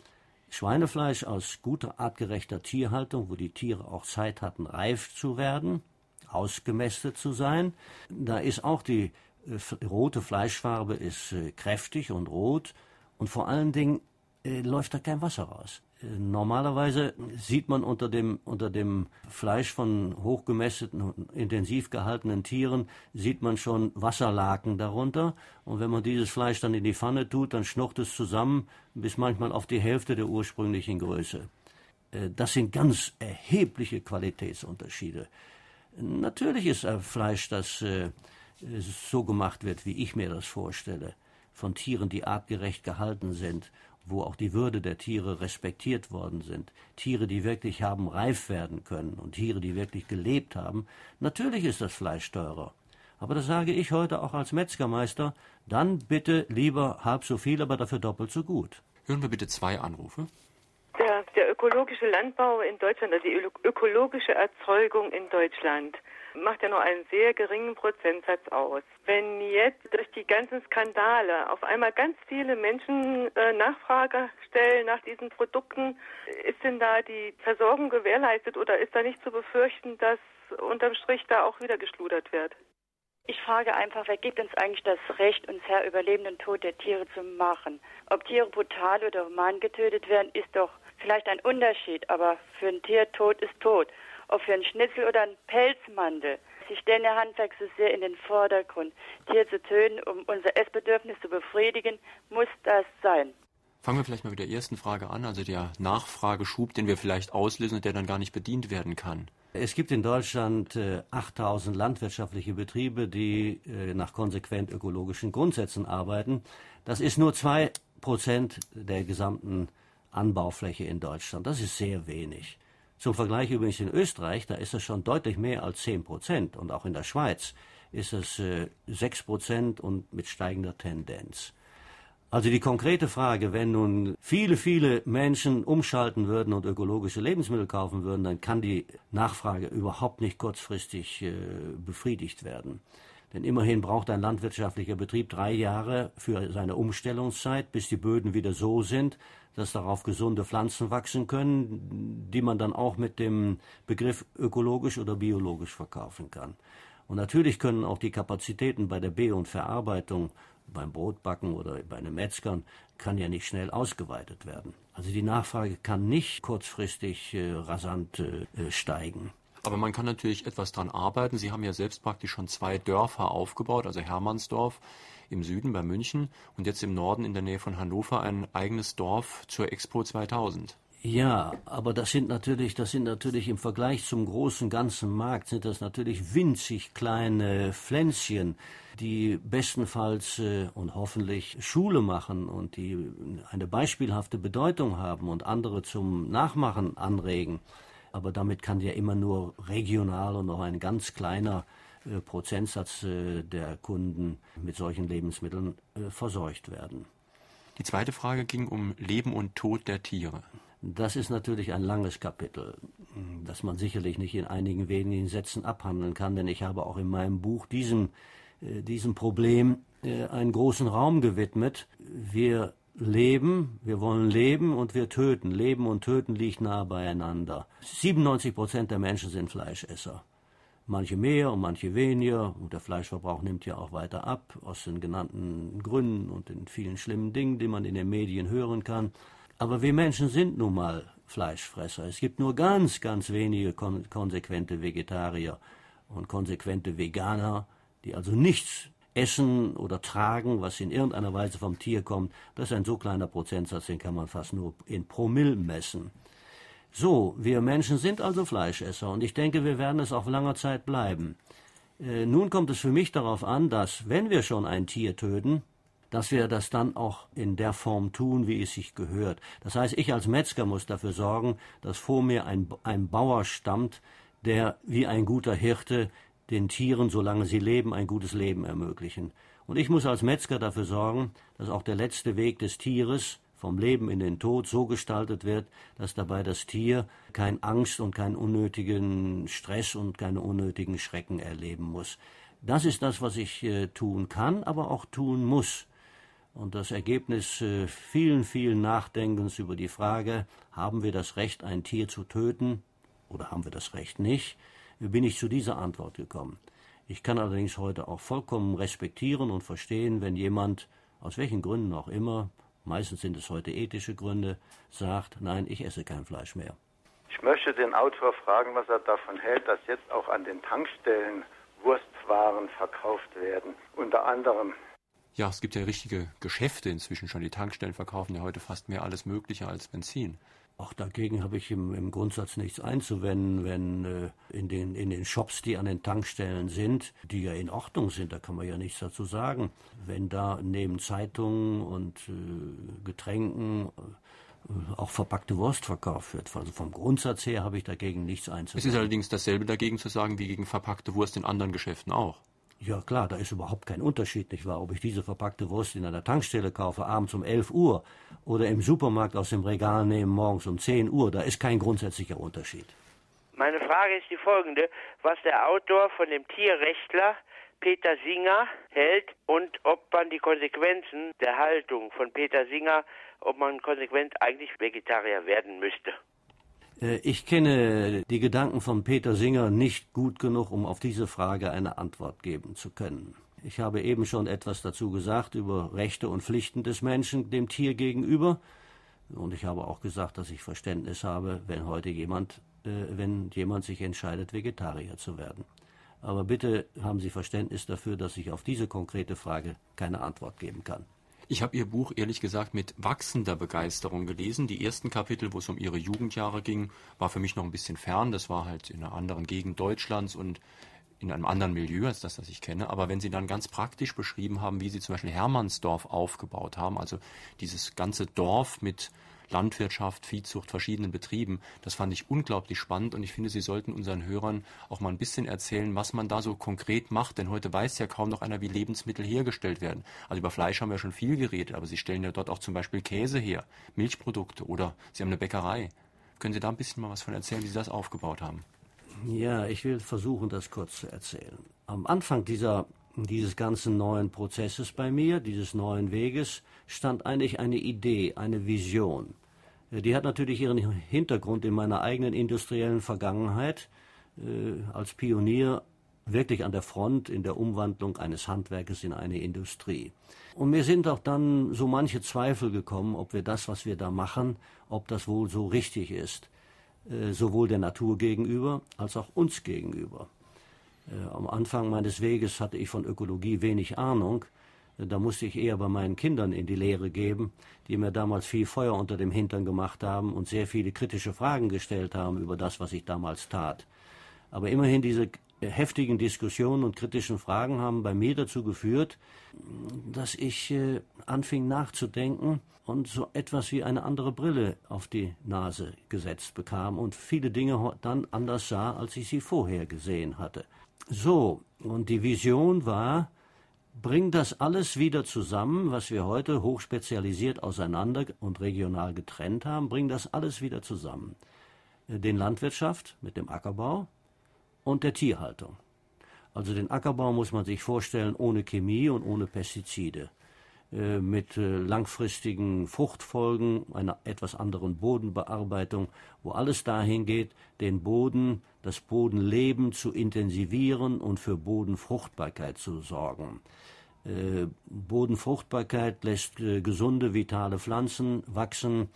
Schweinefleisch aus guter artgerechter Tierhaltung, wo die Tiere auch Zeit hatten, reif zu werden, ausgemästet zu sein. Da ist auch die äh, rote Fleischfarbe ist äh, kräftig und rot und vor allen Dingen äh, läuft da kein Wasser raus. Normalerweise sieht man unter dem, unter dem Fleisch von hochgemästeten, intensiv gehaltenen Tieren, sieht man schon Wasserlaken darunter. Und wenn man dieses Fleisch dann in die Pfanne tut, dann schnucht es zusammen bis manchmal auf die Hälfte der ursprünglichen Größe. Äh, das sind ganz erhebliche Qualitätsunterschiede. Natürlich ist Fleisch, das äh, so gemacht wird, wie ich mir das vorstelle, von Tieren, die artgerecht gehalten sind wo auch die Würde der Tiere respektiert worden sind, Tiere, die wirklich haben reif werden können und Tiere, die wirklich gelebt haben, natürlich ist das Fleisch teurer. Aber das sage ich heute auch als Metzgermeister, dann bitte lieber halb so viel, aber dafür doppelt so gut. Hören wir bitte zwei Anrufe. Der, der ökologische Landbau in Deutschland, also die ökologische Erzeugung in Deutschland, macht ja nur einen sehr geringen Prozentsatz aus. Wenn jetzt durch die ganzen Skandale auf einmal ganz viele Menschen äh, Nachfrage stellen nach diesen Produkten, ist denn da die Versorgung gewährleistet oder ist da nicht zu befürchten, dass unterm Strich da auch wieder geschludert wird? Ich frage einfach, wer gibt uns eigentlich das Recht, uns Herr über Leben und Tod der Tiere zu machen? Ob Tiere brutal oder human getötet werden, ist doch vielleicht ein Unterschied, aber für ein Tier Tod ist Tod ob für einen Schnitzel oder einen Pelzmantel. Sie stellen ihr Handwerk so sehr in den Vordergrund. Tier zu töten, um unser Essbedürfnis zu befriedigen, muss das sein. Fangen wir vielleicht mal mit der ersten Frage an, also der Nachfrageschub, den wir vielleicht auslösen und der dann gar nicht bedient werden kann. Es gibt in Deutschland äh, 8000 landwirtschaftliche Betriebe, die äh, nach konsequent ökologischen Grundsätzen arbeiten. Das ist nur zwei Prozent der gesamten Anbaufläche in Deutschland. Das ist sehr wenig. Zum Vergleich übrigens in Österreich, da ist es schon deutlich mehr als 10 Prozent. Und auch in der Schweiz ist es äh, 6 Prozent und mit steigender Tendenz. Also die konkrete Frage, wenn nun viele, viele Menschen umschalten würden und ökologische Lebensmittel kaufen würden, dann kann die Nachfrage überhaupt nicht kurzfristig äh, befriedigt werden. Denn immerhin braucht ein landwirtschaftlicher Betrieb drei Jahre für seine Umstellungszeit, bis die Böden wieder so sind, dass darauf gesunde Pflanzen wachsen können, die man dann auch mit dem Begriff ökologisch oder biologisch verkaufen kann. Und natürlich können auch die Kapazitäten bei der Be- und Verarbeitung, beim Brotbacken oder bei den Metzgern, kann ja nicht schnell ausgeweitet werden. Also die Nachfrage kann nicht kurzfristig äh, rasant äh, steigen. Aber man kann natürlich etwas dran arbeiten. Sie haben ja selbst praktisch schon zwei Dörfer aufgebaut, also Hermannsdorf im Süden bei München und jetzt im Norden in der Nähe von Hannover ein eigenes Dorf zur Expo 2000. Ja, aber das sind natürlich, das sind natürlich im Vergleich zum großen ganzen Markt sind das natürlich winzig kleine Pflänzchen, die bestenfalls äh, und hoffentlich Schule machen und die eine beispielhafte Bedeutung haben und andere zum Nachmachen anregen. Aber damit kann ja immer nur regional und noch ein ganz kleiner äh, Prozentsatz äh, der Kunden mit solchen Lebensmitteln äh, versorgt werden. Die zweite Frage ging um Leben und Tod der Tiere. Das ist natürlich ein langes Kapitel, das man sicherlich nicht in einigen wenigen Sätzen abhandeln kann, denn ich habe auch in meinem Buch diesem, diesem Problem einen großen Raum gewidmet. Wir leben, wir wollen leben und wir töten. Leben und Töten liegt nah beieinander. 97 Prozent der Menschen sind Fleischesser manche mehr und manche weniger. Und der Fleischverbrauch nimmt ja auch weiter ab, aus den genannten Gründen und den vielen schlimmen Dingen, die man in den Medien hören kann. Aber wir Menschen sind nun mal Fleischfresser. Es gibt nur ganz, ganz wenige kon konsequente Vegetarier und konsequente Veganer, die also nichts essen oder tragen, was in irgendeiner Weise vom Tier kommt. Das ist ein so kleiner Prozentsatz, den kann man fast nur in Promille messen. So, wir Menschen sind also Fleischesser und ich denke, wir werden es auch langer Zeit bleiben. Äh, nun kommt es für mich darauf an, dass, wenn wir schon ein Tier töten, dass wir das dann auch in der Form tun, wie es sich gehört. Das heißt, ich als Metzger muss dafür sorgen, dass vor mir ein, ein Bauer stammt, der wie ein guter Hirte den Tieren, solange sie leben, ein gutes Leben ermöglichen. Und ich muss als Metzger dafür sorgen, dass auch der letzte Weg des Tieres vom Leben in den Tod so gestaltet wird, dass dabei das Tier kein Angst und keinen unnötigen Stress und keine unnötigen Schrecken erleben muss. Das ist das, was ich äh, tun kann, aber auch tun muss. Und das Ergebnis äh, vielen, vielen Nachdenkens über die Frage, haben wir das Recht, ein Tier zu töten oder haben wir das Recht nicht, bin ich zu dieser Antwort gekommen. Ich kann allerdings heute auch vollkommen respektieren und verstehen, wenn jemand, aus welchen Gründen auch immer, meistens sind es heute ethische Gründe, sagt, nein, ich esse kein Fleisch mehr. Ich möchte den Autor fragen, was er davon hält, dass jetzt auch an den Tankstellen Wurstwaren verkauft werden. Unter anderem ja, es gibt ja richtige Geschäfte inzwischen schon. Die Tankstellen verkaufen ja heute fast mehr alles Mögliche als Benzin. Auch dagegen habe ich im, im, Grundsatz nichts einzuwenden, wenn äh, in, den, in den Shops, die an den Tankstellen sind, die ja in Ordnung sind, da kann man ja nichts dazu sagen, wenn da neben Zeitungen und äh, Getränken äh, auch verpackte Wurst verkauft wird. Also vom Grundsatz her habe ich dagegen nichts einzuwenden. Es ist allerdings dasselbe dagegen zu sagen wie gegen verpackte Wurst in anderen Geschäften auch. Ja klar, da ist überhaupt kein Unterschied, nicht wahr? Ob ich diese verpackte Wurst in einer Tankstelle kaufe, abends um 11 Uhr, oder im Supermarkt aus dem Regal nehme, morgens um 10 Uhr, da ist kein grundsätzlicher Unterschied. Meine Frage ist die folgende, was der Autor von dem Tierrechtler Peter Singer hält und ob man die Konsequenzen der Haltung von Peter Singer, ob man konsequent eigentlich Vegetarier werden müsste. Äh, ich kenne die Gedanken von Peter Singer nicht gut genug, um auf diese Frage eine Antwort geben zu können. Ich habe eben schon etwas dazu gesagt über Rechte und Pflichten des Menschen dem Tier gegenüber. Und ich habe auch gesagt, dass ich Verständnis habe, wenn heute jemand, äh, wenn jemand sich entscheidet, Vegetarier zu werden. Aber bitte haben Sie Verständnis dafür, dass ich auf diese konkrete Frage keine Antwort geben kann. Ich habe Ihr Buch ehrlich gesagt mit wachsender Begeisterung gelesen. Die ersten Kapitel, wo es um Ihre Jugendjahre ging, war für mich noch ein bisschen fern. Das war halt in einer anderen Gegend Deutschlands und in einem anderen Milieu als das, das ich kenne. Aber wenn Sie dann ganz praktisch beschrieben haben, wie Sie zum Beispiel Hermannsdorf aufgebaut haben, also dieses ganze Dorf mit Landwirtschaft, Viehzucht, verschiedenen Betrieben. Das fand ich unglaublich spannend und ich finde, Sie sollten unseren Hörern auch mal ein bisschen erzählen, was man da so konkret macht, denn heute weiß ja kaum noch einer, wie Lebensmittel hergestellt werden. Also über Fleisch haben wir schon viel geredet, aber Sie stellen ja dort auch zum Beispiel Käse her, Milchprodukte oder Sie haben eine Bäckerei. Können Sie da ein bisschen mal was von erzählen, wie Sie das aufgebaut haben? Ja, ich will versuchen, das kurz zu erzählen. Am Anfang dieser, dieses ganzen neuen Prozesses bei mir, dieses neuen Weges, stand eigentlich eine Idee, eine Vision. Die hat natürlich ihren Hintergrund in meiner eigenen industriellen Vergangenheit äh, als Pionier wirklich an der Front in der Umwandlung eines Handwerkes in eine Industrie. Und mir sind auch dann so manche Zweifel gekommen, ob wir das, was wir da machen, ob das wohl so richtig ist, äh, sowohl der Natur gegenüber als auch uns gegenüber. Äh, am Anfang meines Weges hatte ich von Ökologie wenig Ahnung, da musste ich eher bei meinen Kindern in die Lehre geben, die mir damals viel Feuer unter dem Hintern gemacht haben und sehr viele kritische Fragen gestellt haben über das, was ich damals tat. Aber immerhin diese heftigen Diskussionen und kritischen Fragen haben bei mir dazu geführt, dass ich äh, anfing nachzudenken und so etwas wie eine andere Brille auf die Nase gesetzt bekam und viele Dinge dann anders sah, als ich sie vorher gesehen hatte. So, und die Vision war, bring das alles wieder zusammen, was wir heute hochspezialisiert auseinander und regional getrennt haben, bring das alles wieder zusammen. Den Landwirtschaft mit dem Ackerbau und der Tierhaltung. Also den Ackerbau muss man sich vorstellen ohne Chemie und ohne Pestizide, äh, mit äh, langfristigen Fruchtfolgen, einer etwas anderen Bodenbearbeitung, wo alles dahin geht, den Boden, das Bodenleben zu intensivieren und für Bodenfruchtbarkeit zu sorgen. Äh, Bodenfruchtbarkeit lässt äh, gesunde, vitale Pflanzen wachsen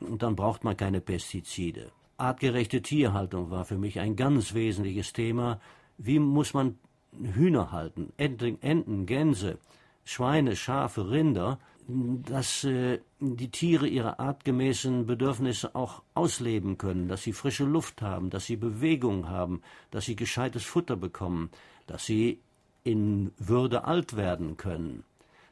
und dann braucht man keine Pestizide. Artgerechte Tierhaltung war für mich ein ganz wesentliches Thema. Wie muss man Hühner halten, Enten Gänse, Schweine, Schafe, Rinder, dass äh, die Tiere ihre artgemäßen Bedürfnisse auch ausleben können, dass sie frische Luft haben, dass sie Bewegung haben, dass sie gescheites Futter bekommen, dass sie in Würde alt werden können.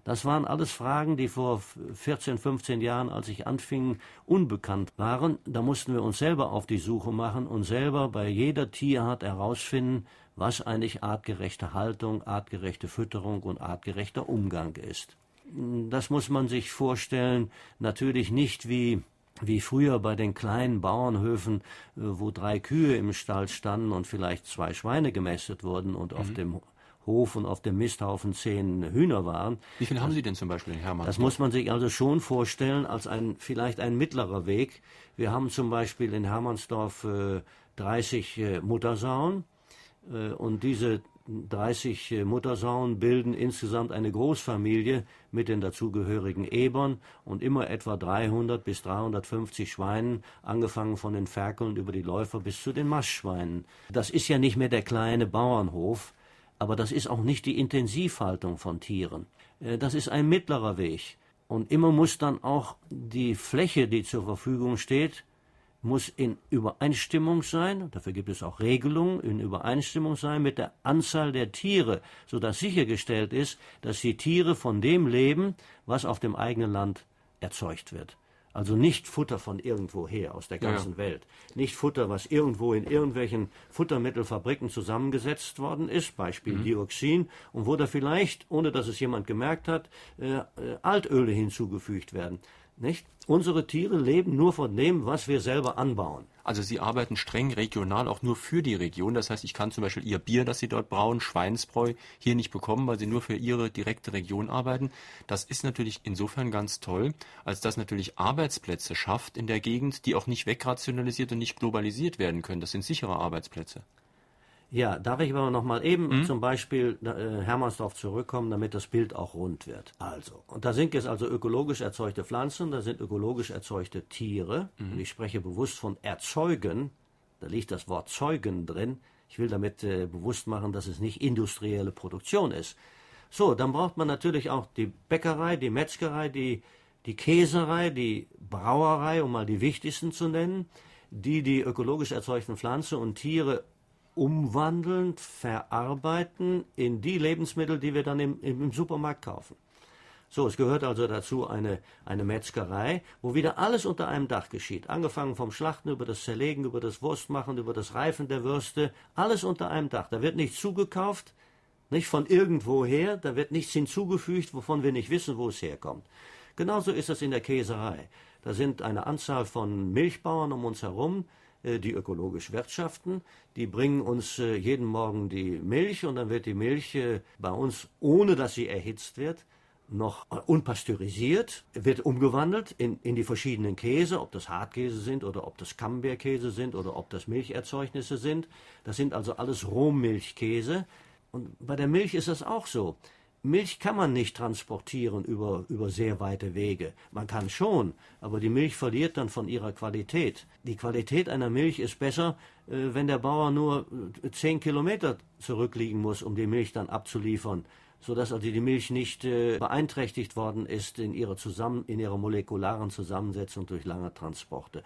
Das waren alles Fragen, die vor 14, 15 Jahren, als ich anfing, unbekannt waren. Da mussten wir uns selber auf die Suche machen und selber bei jeder Tierart herausfinden, was eigentlich artgerechte Haltung, artgerechte Fütterung und artgerechter Umgang ist. Das muss man sich vorstellen, natürlich nicht wie wie früher bei den kleinen Bauernhöfen, äh, wo drei Kühe im Stall standen und vielleicht zwei Schweine gemästet wurden und mhm. auf dem Hof und auf dem Misthaufen zehn Hühner waren. Wie viel haben Sie denn zum Beispiel in Hermannsdorf? Das muss man sich also schon vorstellen als ein vielleicht ein mittlerer Weg. Wir haben zum Beispiel in Hermannsdorf äh, 30 äh, Muttersauen äh, und diese 30 äh, Muttersauen bilden insgesamt eine Großfamilie mit den dazugehörigen Ebern und immer etwa 300 bis 350 Schweinen, angefangen von den Ferkeln über die Läufer bis zu den Mastschweinen. Das ist ja nicht mehr der kleine Bauernhof, aber das ist auch nicht die Intensivhaltung von Tieren. Äh, das ist ein mittlerer Weg. Und immer muss dann auch die Fläche, die zur Verfügung steht, muss in Übereinstimmung sein, dafür gibt es auch Regelungen, in Übereinstimmung sein mit der Anzahl der Tiere, sodass sichergestellt ist, dass die Tiere von dem leben, was auf dem eigenen Land erzeugt wird. Also nicht Futter von irgendwoher aus der ganzen ja. Welt. Nicht Futter, was irgendwo in irgendwelchen Futtermittelfabriken zusammengesetzt worden ist, Beispiel mhm. Dioxin, und wo da vielleicht, ohne dass es jemand gemerkt hat, äh, äh Altöle hinzugefügt werden. Nicht? Unsere Tiere leben nur von dem, was wir selber anbauen. Also Sie arbeiten streng regional auch nur für die Region. Das heißt, ich kann zum Beispiel Ihr Bier, das Sie dort brauen, Schweinsbräu, hier nicht bekommen, weil Sie nur für Ihre direkte Region arbeiten. Das ist natürlich insofern ganz toll, als dass natürlich Arbeitsplätze schafft in der Gegend, die auch nicht wegrationalisiert und nicht globalisiert werden können. Das sind sichere Arbeitsplätze. Ja, darf ich aber noch mal eben mhm. zum Beispiel äh, Hermannsdorf zurückkommen, damit das Bild auch rund wird. Also, und da sind jetzt also ökologisch erzeugte Pflanzen, da sind ökologisch erzeugte Tiere. Mhm. Und ich spreche bewusst von erzeugen. Da liegt das Wort zeugen drin. Ich will damit äh, bewusst machen, dass es nicht industrielle Produktion ist. So, dann braucht man natürlich auch die Bäckerei, die Metzgerei, die, die Käserei, die Brauerei, um mal die wichtigsten zu nennen, die die ökologisch erzeugten Pflanzen und Tiere umwandeln, verarbeiten in die Lebensmittel, die wir dann im, im Supermarkt kaufen. So, es gehört also dazu eine, eine Metzgerei, wo wieder alles unter einem Dach geschieht. Angefangen vom Schlachten über das Zerlegen, über das Wurstmachen, über das Reifen der Würste, alles unter einem Dach. Da wird nichts zugekauft, nicht von irgendwoher, da wird nichts hinzugefügt, wovon wir nicht wissen, wo es herkommt. Genauso ist es in der Käserei. Da sind eine Anzahl von Milchbauern um uns herum, die ökologisch wirtschaften. Die bringen uns äh, jeden Morgen die Milch und dann wird die Milch äh, bei uns, ohne dass sie erhitzt wird, noch unpasteurisiert, wird umgewandelt in, in die verschiedenen Käse, ob das Hartkäse sind oder ob das Camembert-Käse sind oder ob das Milcherzeugnisse sind. Das sind also alles Rohmilchkäse. Und bei der Milch ist das auch so. Milch kann man nicht transportieren über, über sehr weite Wege. Man kann schon, aber die Milch verliert dann von ihrer Qualität. Die Qualität einer Milch ist besser, äh, wenn der Bauer nur äh, zehn Kilometer zurückliegen muss, um die Milch dann abzuliefern, sodass also die Milch nicht äh, beeinträchtigt worden ist in ihrer, Zusammen in ihrer molekularen Zusammensetzung durch lange Transporte.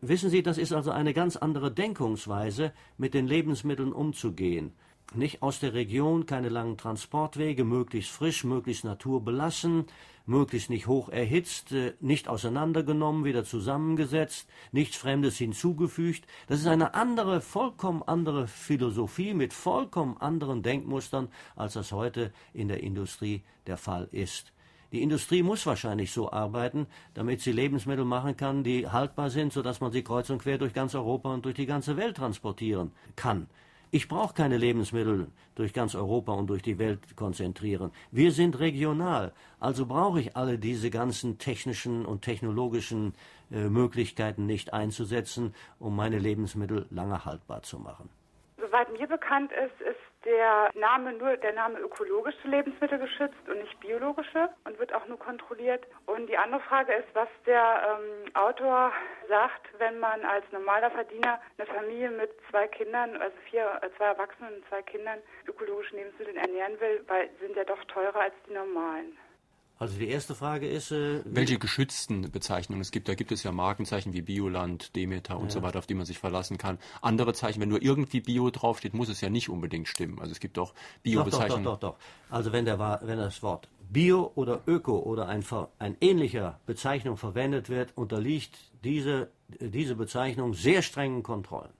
Wissen Sie, das ist also eine ganz andere Denkungsweise, mit den Lebensmitteln umzugehen nicht aus der Region, keine langen Transportwege, möglichst frisch, möglichst naturbelassen, möglichst nicht hoch erhitzt, äh, nicht auseinandergenommen, wieder zusammengesetzt, nichts Fremdes hinzugefügt. Das ist eine andere, vollkommen andere Philosophie mit vollkommen anderen Denkmustern, als das heute in der Industrie der Fall ist. Die Industrie muss wahrscheinlich so arbeiten, damit sie Lebensmittel machen kann, die haltbar sind, sodass man sie kreuz und quer durch ganz Europa und durch die ganze Welt transportieren kann. Ich brauche keine Lebensmittel durch ganz Europa und durch die Welt konzentrieren. Wir sind regional. Also brauche ich alle diese ganzen technischen und technologischen äh, Möglichkeiten nicht einzusetzen, um meine Lebensmittel lange haltbar zu machen. Soweit mir bekannt ist, ist der Name nur der Name ökologische Lebensmittel geschützt und nicht biologische und wird auch nur kontrolliert. Und die andere Frage ist, was der ähm, Autor sagt, wenn man als normaler Verdiener eine Familie mit zwei Kindern, also vier, äh, zwei Erwachsenen und zwei Kindern ökologischen Lebensmitteln ernähren will, weil sind ja doch teurer als die normalen. Also die erste Frage ist, äh, welche geschützten Bezeichnungen es gibt. Da gibt es ja Markenzeichen wie Bioland, Demeter und ja. so weiter, auf die man sich verlassen kann. Andere Zeichen, wenn nur irgendwie Bio draufsteht, muss es ja nicht unbedingt stimmen. Also es gibt auch Bio-Bezeichnungen. Doch, doch, doch, doch, Also wenn, der, wenn das Wort Bio oder Öko oder ein, ein ähnlicher Bezeichnung verwendet wird, unterliegt diese, diese Bezeichnung sehr strengen Kontrollen.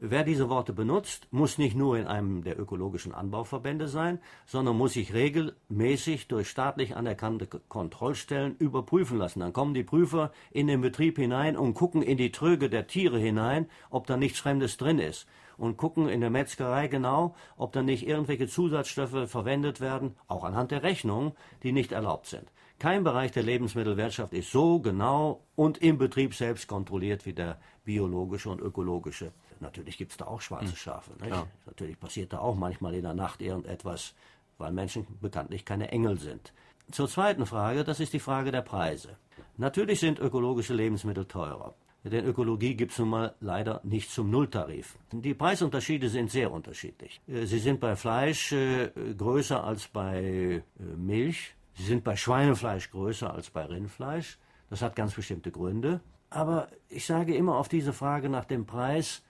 Wer diese Worte benutzt, muss nicht nur in einem der ökologischen Anbauverbände sein, sondern muss sich regelmäßig durch staatlich anerkannte Kontrollstellen überprüfen lassen. Dann kommen die Prüfer in den Betrieb hinein und gucken in die Tröge der Tiere hinein, ob da nichts Fremdes drin ist. Und gucken in der Metzgerei genau, ob da nicht irgendwelche Zusatzstoffe verwendet werden, auch anhand der Rechnungen, die nicht erlaubt sind. Kein Bereich der Lebensmittelwirtschaft ist so genau und im Betrieb selbst kontrolliert wie der biologische und ökologische natürlich gibt es da auch schwarze hm. Schafe. Ja. Natürlich passiert da auch manchmal in der Nacht irgendetwas, weil Menschen bekanntlich keine Engel sind. Zur zweiten Frage, das ist die Frage der Preise. Natürlich sind ökologische Lebensmittel teurer. Denn Ökologie gibt es nun mal leider nicht zum Nulltarif. Die Preisunterschiede sind sehr unterschiedlich. Äh, sie sind bei Fleisch äh, größer als bei äh, Milch. Sie sind bei Schweinefleisch größer als bei Rindfleisch. Das hat ganz bestimmte Gründe. Aber ich sage immer auf diese Frage nach dem Preis,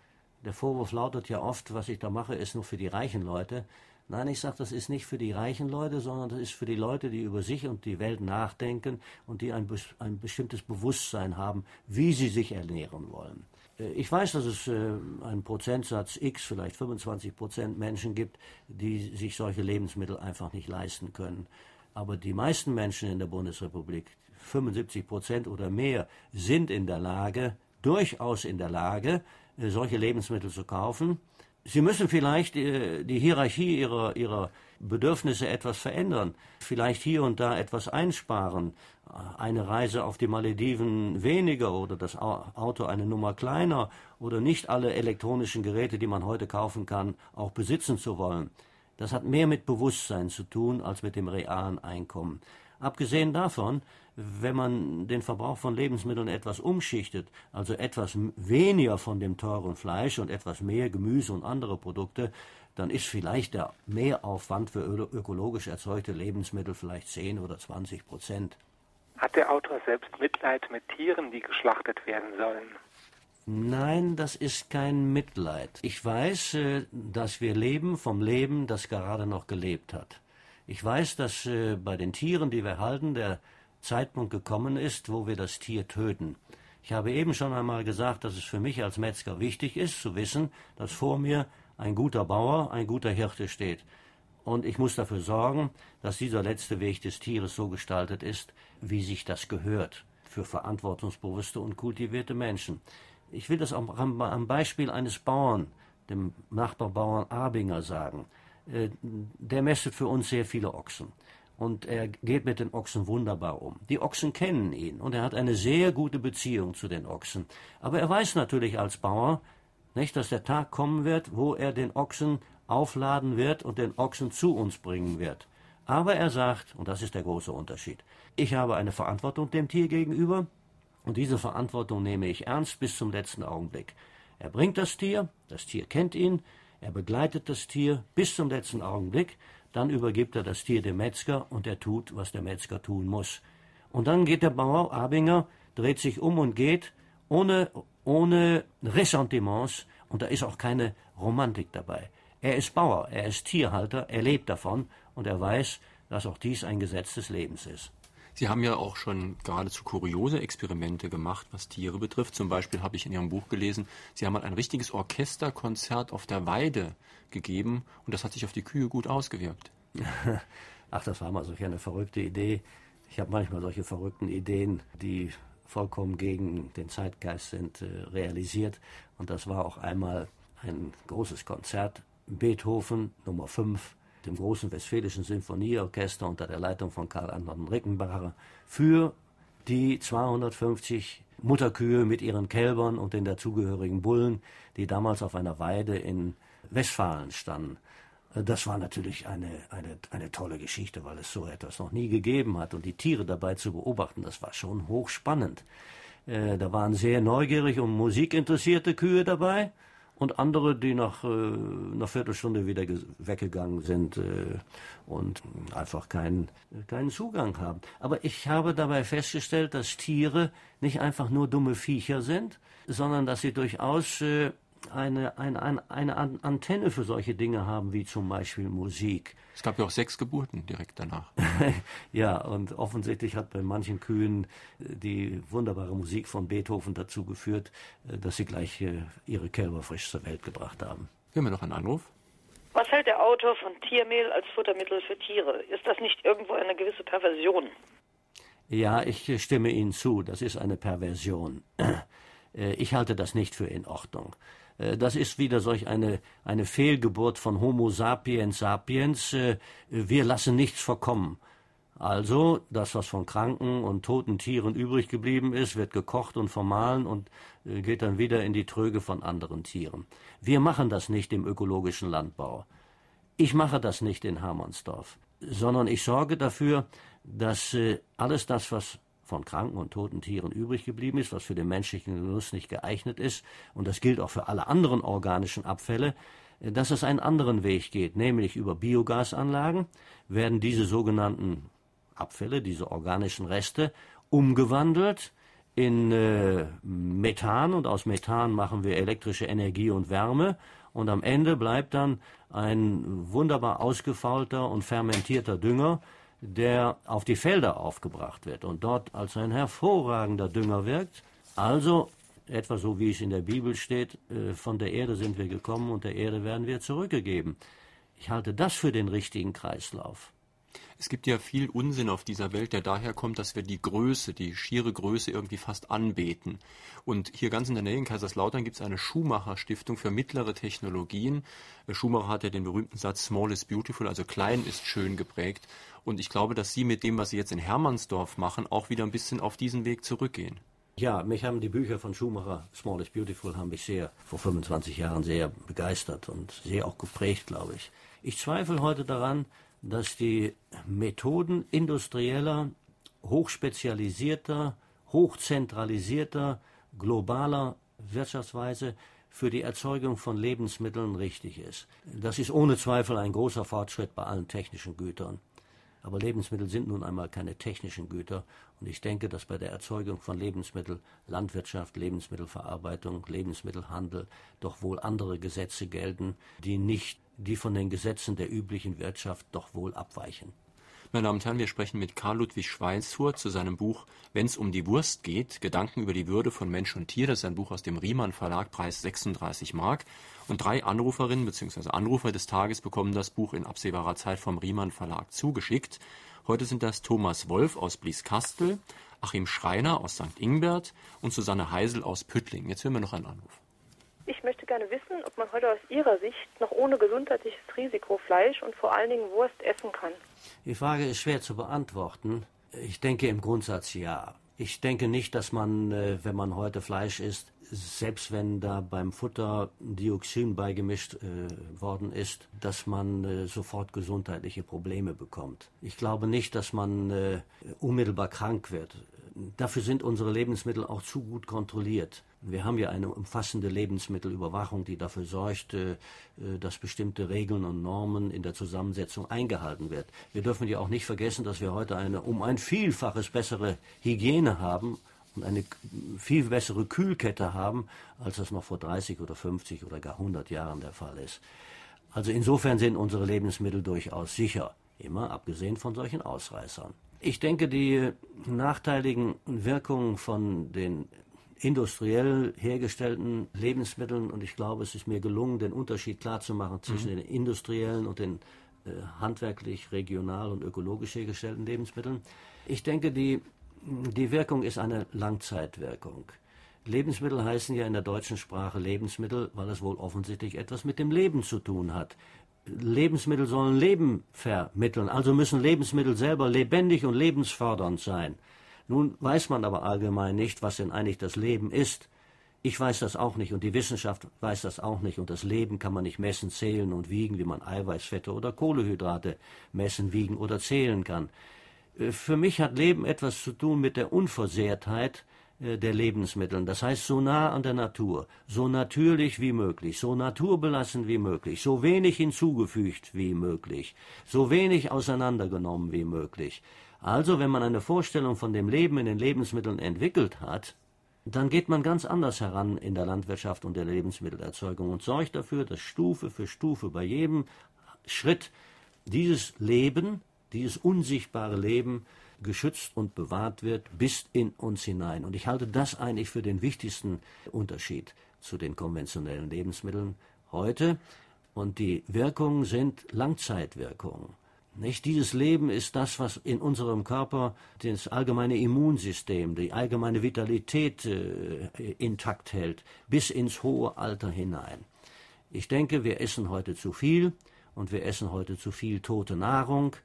der Vorwurf lautet ja oft, was ich da mache, ist nur für die reichen Leute. Nein, ich sage, das ist nicht für die reichen Leute, sondern das ist für die Leute, die über sich und die Welt nachdenken und die ein, ein bestimmtes Bewusstsein haben, wie sie sich ernähren wollen. Äh, ich weiß, dass es äh, einen Prozentsatz X, vielleicht 25 Prozent Menschen gibt, die sich solche Lebensmittel einfach nicht leisten können. Aber die meisten Menschen in der Bundesrepublik, 75 Prozent oder mehr, sind in der Lage, durchaus in der Lage, solche Lebensmittel zu kaufen. Sie müssen vielleicht äh, die Hierarchie ihrer, ihrer Bedürfnisse etwas verändern, vielleicht hier und da etwas einsparen, eine Reise auf die Malediven weniger oder das Auto eine Nummer kleiner oder nicht alle elektronischen Geräte, die man heute kaufen kann, auch besitzen zu wollen. Das hat mehr mit Bewusstsein zu tun als mit dem realen Einkommen. Abgesehen davon, wenn man den Verbrauch von Lebensmitteln etwas umschichtet, also etwas weniger von dem teuren Fleisch und etwas mehr Gemüse und andere Produkte, dann ist vielleicht der Mehraufwand für ökologisch erzeugte Lebensmittel vielleicht 10 oder 20 Prozent. Hat der Autor selbst Mitleid mit Tieren, die geschlachtet werden sollen? Nein, das ist kein Mitleid. Ich weiß, äh, dass wir leben vom Leben, das gerade noch gelebt hat. Ich weiß, dass äh, bei den Tieren, die wir halten, der Zeitpunkt gekommen ist, wo wir das Tier töten. Ich habe eben schon einmal gesagt, dass es für mich als Metzger wichtig ist, zu wissen, dass vor mir ein guter Bauer, ein guter Hirte steht. Und ich muss dafür sorgen, dass dieser letzte Weg des Tieres so gestaltet ist, wie sich das gehört, für verantwortungsbewusste und kultivierte Menschen. Ich will das auch am Beispiel eines Bauern, dem Nachbarbauern Abinger, sagen. Äh, der mästet für uns sehr viele Ochsen. Und er geht mit den Ochsen wunderbar um. Die Ochsen kennen ihn und er hat eine sehr gute Beziehung zu den Ochsen. Aber er weiß natürlich als Bauer, nicht, dass der Tag kommen wird, wo er den Ochsen aufladen wird und den Ochsen zu uns bringen wird. Aber er sagt, und das ist der große Unterschied, ich habe eine Verantwortung dem Tier gegenüber und diese Verantwortung nehme ich ernst bis zum letzten Augenblick. Er bringt das Tier, das Tier kennt ihn, er begleitet das Tier bis zum letzten Augenblick, dann übergibt er das Tier dem Metzger und er tut, was der Metzger tun muss. Und dann geht der Bauer Abinger, dreht sich um und geht, ohne, ohne Ressentiments, und da ist auch keine Romantik dabei. Er ist Bauer, er ist Tierhalter, er lebt davon und er weiß, dass auch dies ein Gesetz des Lebens ist. Sie haben ja auch schon geradezu kuriose Experimente gemacht, was Tiere betrifft. Zum Beispiel habe ich in Ihrem Buch gelesen, Sie haben mal ein richtiges Orchesterkonzert auf der Weide gegeben und das hat sich auf die Kühe gut ausgewirkt. Ach, das war mal solch eine verrückte Idee. Ich habe manchmal solche verrückten Ideen, die vollkommen gegen den Zeitgeist sind, äh, realisiert. Und das war auch einmal ein großes Konzert. Beethoven Nummer 5 dem großen Westfälischen Sinfonieorchester unter der Leitung von Karl Anton Rickenbacher für die 250 Mutterkühe mit ihren Kälbern und den dazugehörigen Bullen, die damals auf einer Weide in Westfalen standen. Das war natürlich eine, eine, eine tolle Geschichte, weil es so etwas noch nie gegeben hat. Und die Tiere dabei zu beobachten, das war schon hochspannend. Äh, da waren sehr neugierig und musikinteressierte Kühe dabei und andere, die nach äh, einer Viertelstunde wieder weggegangen sind äh, und einfach keinen, keinen Zugang haben. Aber ich habe dabei festgestellt, dass Tiere nicht einfach nur dumme Viecher sind, sondern dass sie durchaus äh, eine, eine, eine, eine Antenne für solche Dinge haben, wie zum Beispiel Musik. Es gab ja auch sechs Geburten direkt danach. ja, und offensichtlich hat bei manchen Kühen äh, die wunderbare Musik von Beethoven dazu geführt, äh, dass sie gleich äh, ihre Kälber frisch zur Welt gebracht haben. Wir haben noch einen Anruf. Was hält der Autor von Tiermehl als Futtermittel für Tiere? Ist das nicht irgendwo eine gewisse Perversion? Ja, ich stimme Ihnen zu. Das ist eine Perversion. Ich halte das nicht für in Ordnung. Das ist wieder solch eine, eine Fehlgeburt von Homo sapiens sapiens. Wir lassen nichts verkommen. Also, das, was von kranken und toten Tieren übrig geblieben ist, wird gekocht und vermahlen und geht dann wieder in die Tröge von anderen Tieren. Wir machen das nicht im ökologischen Landbau. Ich mache das nicht in Hermannsdorf, sondern ich sorge dafür, dass äh, alles das, was von kranken und toten Tieren übrig geblieben ist, was für den menschlichen Genuss nicht geeignet ist, und das gilt auch für alle anderen organischen Abfälle, äh, dass es einen anderen Weg geht, nämlich über Biogasanlagen werden diese sogenannten Abfälle, diese organischen Reste, umgewandelt in äh, Methan. Und aus Methan machen wir elektrische Energie und Wärme. Und am Ende bleibt dann ein wunderbar ausgefaulter und fermentierter Dünger, der auf die Felder aufgebracht wird und dort als ein hervorragender Dünger wirkt. Also etwa so wie es in der Bibel steht, äh, von der Erde sind wir gekommen und der Erde werden wir zurückgegeben. Ich halte das für den richtigen Kreislauf. Es gibt ja viel Unsinn auf dieser Welt, der daher kommt, dass wir die Größe, die schiere Größe irgendwie fast anbeten. Und hier ganz in der Nähe in Kaiserslautern gibt es eine Schumacher-Stiftung für mittlere Technologien. Äh, Schumacher hat ja den berühmten Satz Small is beautiful, also klein ist schön geprägt. Und ich glaube, dass Sie mit dem, was Sie jetzt in Hermannsdorf machen, auch wieder ein bisschen auf diesen Weg zurückgehen. Ja, mich haben die Bücher von Schumacher, Small is Beautiful, haben mich sehr vor 25 Jahren sehr begeistert und sehr auch geprägt, glaube ich. Ich zweifle heute daran, dass die Methoden industrieller, hochspezialisierter, hochzentralisierter, globaler Wirtschaftsweise für die Erzeugung von Lebensmitteln richtig ist. Das ist ohne Zweifel ein großer Fortschritt bei allen technischen Gütern. Aber Lebensmittel sind nun einmal keine technischen Güter. Und ich denke, dass bei der Erzeugung von Lebensmitteln, Landwirtschaft, Lebensmittelverarbeitung, Lebensmittelhandel doch wohl andere Gesetze gelten, die nicht die von den Gesetzen der üblichen Wirtschaft doch wohl abweichen. Meine Damen und Herren, wir sprechen mit Karl Ludwig Schweinsfurt zu seinem Buch Wenn es um die Wurst geht, Gedanken über die Würde von Mensch und Tier. Das ist ein Buch aus dem Riemann Verlag, Preis 36 Mark. Und drei Anruferinnen bzw. Anrufer des Tages bekommen das Buch in absehbarer Zeit vom Riemann Verlag zugeschickt. Heute sind das Thomas Wolf aus Blieskastel, Achim Schreiner aus St. Ingbert und Susanne Heisel aus Püttling. Jetzt hören wir noch einen Anruf. Ich möchte gerne wissen, ob man heute aus Ihrer Sicht noch ohne gesundheitliches Risiko Fleisch und vor allen Dingen Wurst essen kann. Die Frage ist schwer zu beantworten. Ich denke im Grundsatz ja. Ich denke nicht, dass man, äh, wenn man heute Fleisch isst, selbst wenn da beim Futter Dioxin beigemischt äh, worden ist, dass man äh, sofort gesundheitliche Probleme bekommt. Ich glaube nicht, dass man äh, unmittelbar krank wird. Dafür sind unsere Lebensmittel auch zu gut kontrolliert. Wir haben ja eine umfassende Lebensmittelüberwachung, die dafür sorgt, äh, dass bestimmte Regeln und Normen in der Zusammensetzung eingehalten werden. Wir dürfen ja auch nicht vergessen, dass wir heute eine um ein Vielfaches bessere Hygiene haben und eine viel bessere Kühlkette haben, als das noch vor 30 oder 50 oder gar 100 Jahren der Fall ist. Also insofern sind unsere Lebensmittel durchaus sicher, immer abgesehen von solchen Ausreißern. Ich denke, die nachteiligen Wirkungen von den industriell hergestellten Lebensmitteln und ich glaube, es ist mir gelungen, den Unterschied klarzumachen zwischen mhm. den industriellen und den äh, handwerklich, regional und ökologisch hergestellten Lebensmitteln. Ich denke, die, die Wirkung ist eine Langzeitwirkung. Lebensmittel heißen ja in der deutschen Sprache Lebensmittel, weil es wohl offensichtlich etwas mit dem Leben zu tun hat. Lebensmittel sollen Leben vermitteln, also müssen Lebensmittel selber lebendig und lebensfördernd sein. Nun weiß man aber allgemein nicht, was denn eigentlich das Leben ist. Ich weiß das auch nicht und die Wissenschaft weiß das auch nicht und das Leben kann man nicht messen, zählen und wiegen, wie man Eiweißfette oder Kohlehydrate messen, wiegen oder zählen kann. Äh, für mich hat Leben etwas zu tun mit der Unversehrtheit äh, der Lebensmittel. Das heißt, so nah an der Natur, so natürlich wie möglich, so naturbelassen wie möglich, so wenig hinzugefügt wie möglich, so wenig auseinandergenommen wie möglich. Also, wenn man eine Vorstellung von dem Leben in den Lebensmitteln entwickelt hat, dann geht man ganz anders heran in der Landwirtschaft und der Lebensmittelerzeugung und sorgt dafür, dass Stufe für Stufe bei jedem Schritt dieses Leben, dieses unsichtbare Leben geschützt und bewahrt wird bis in uns hinein. Und ich halte das eigentlich für den wichtigsten Unterschied zu den konventionellen Lebensmitteln heute. Und die Wirkungen sind Langzeitwirkungen. Nicht? Dieses Leben ist das, was in unserem Körper das allgemeine Immunsystem, die allgemeine Vitalität äh, intakt hält, bis ins hohe Alter hinein. Ich denke, wir essen heute zu viel und wir essen heute zu viel tote Nahrung.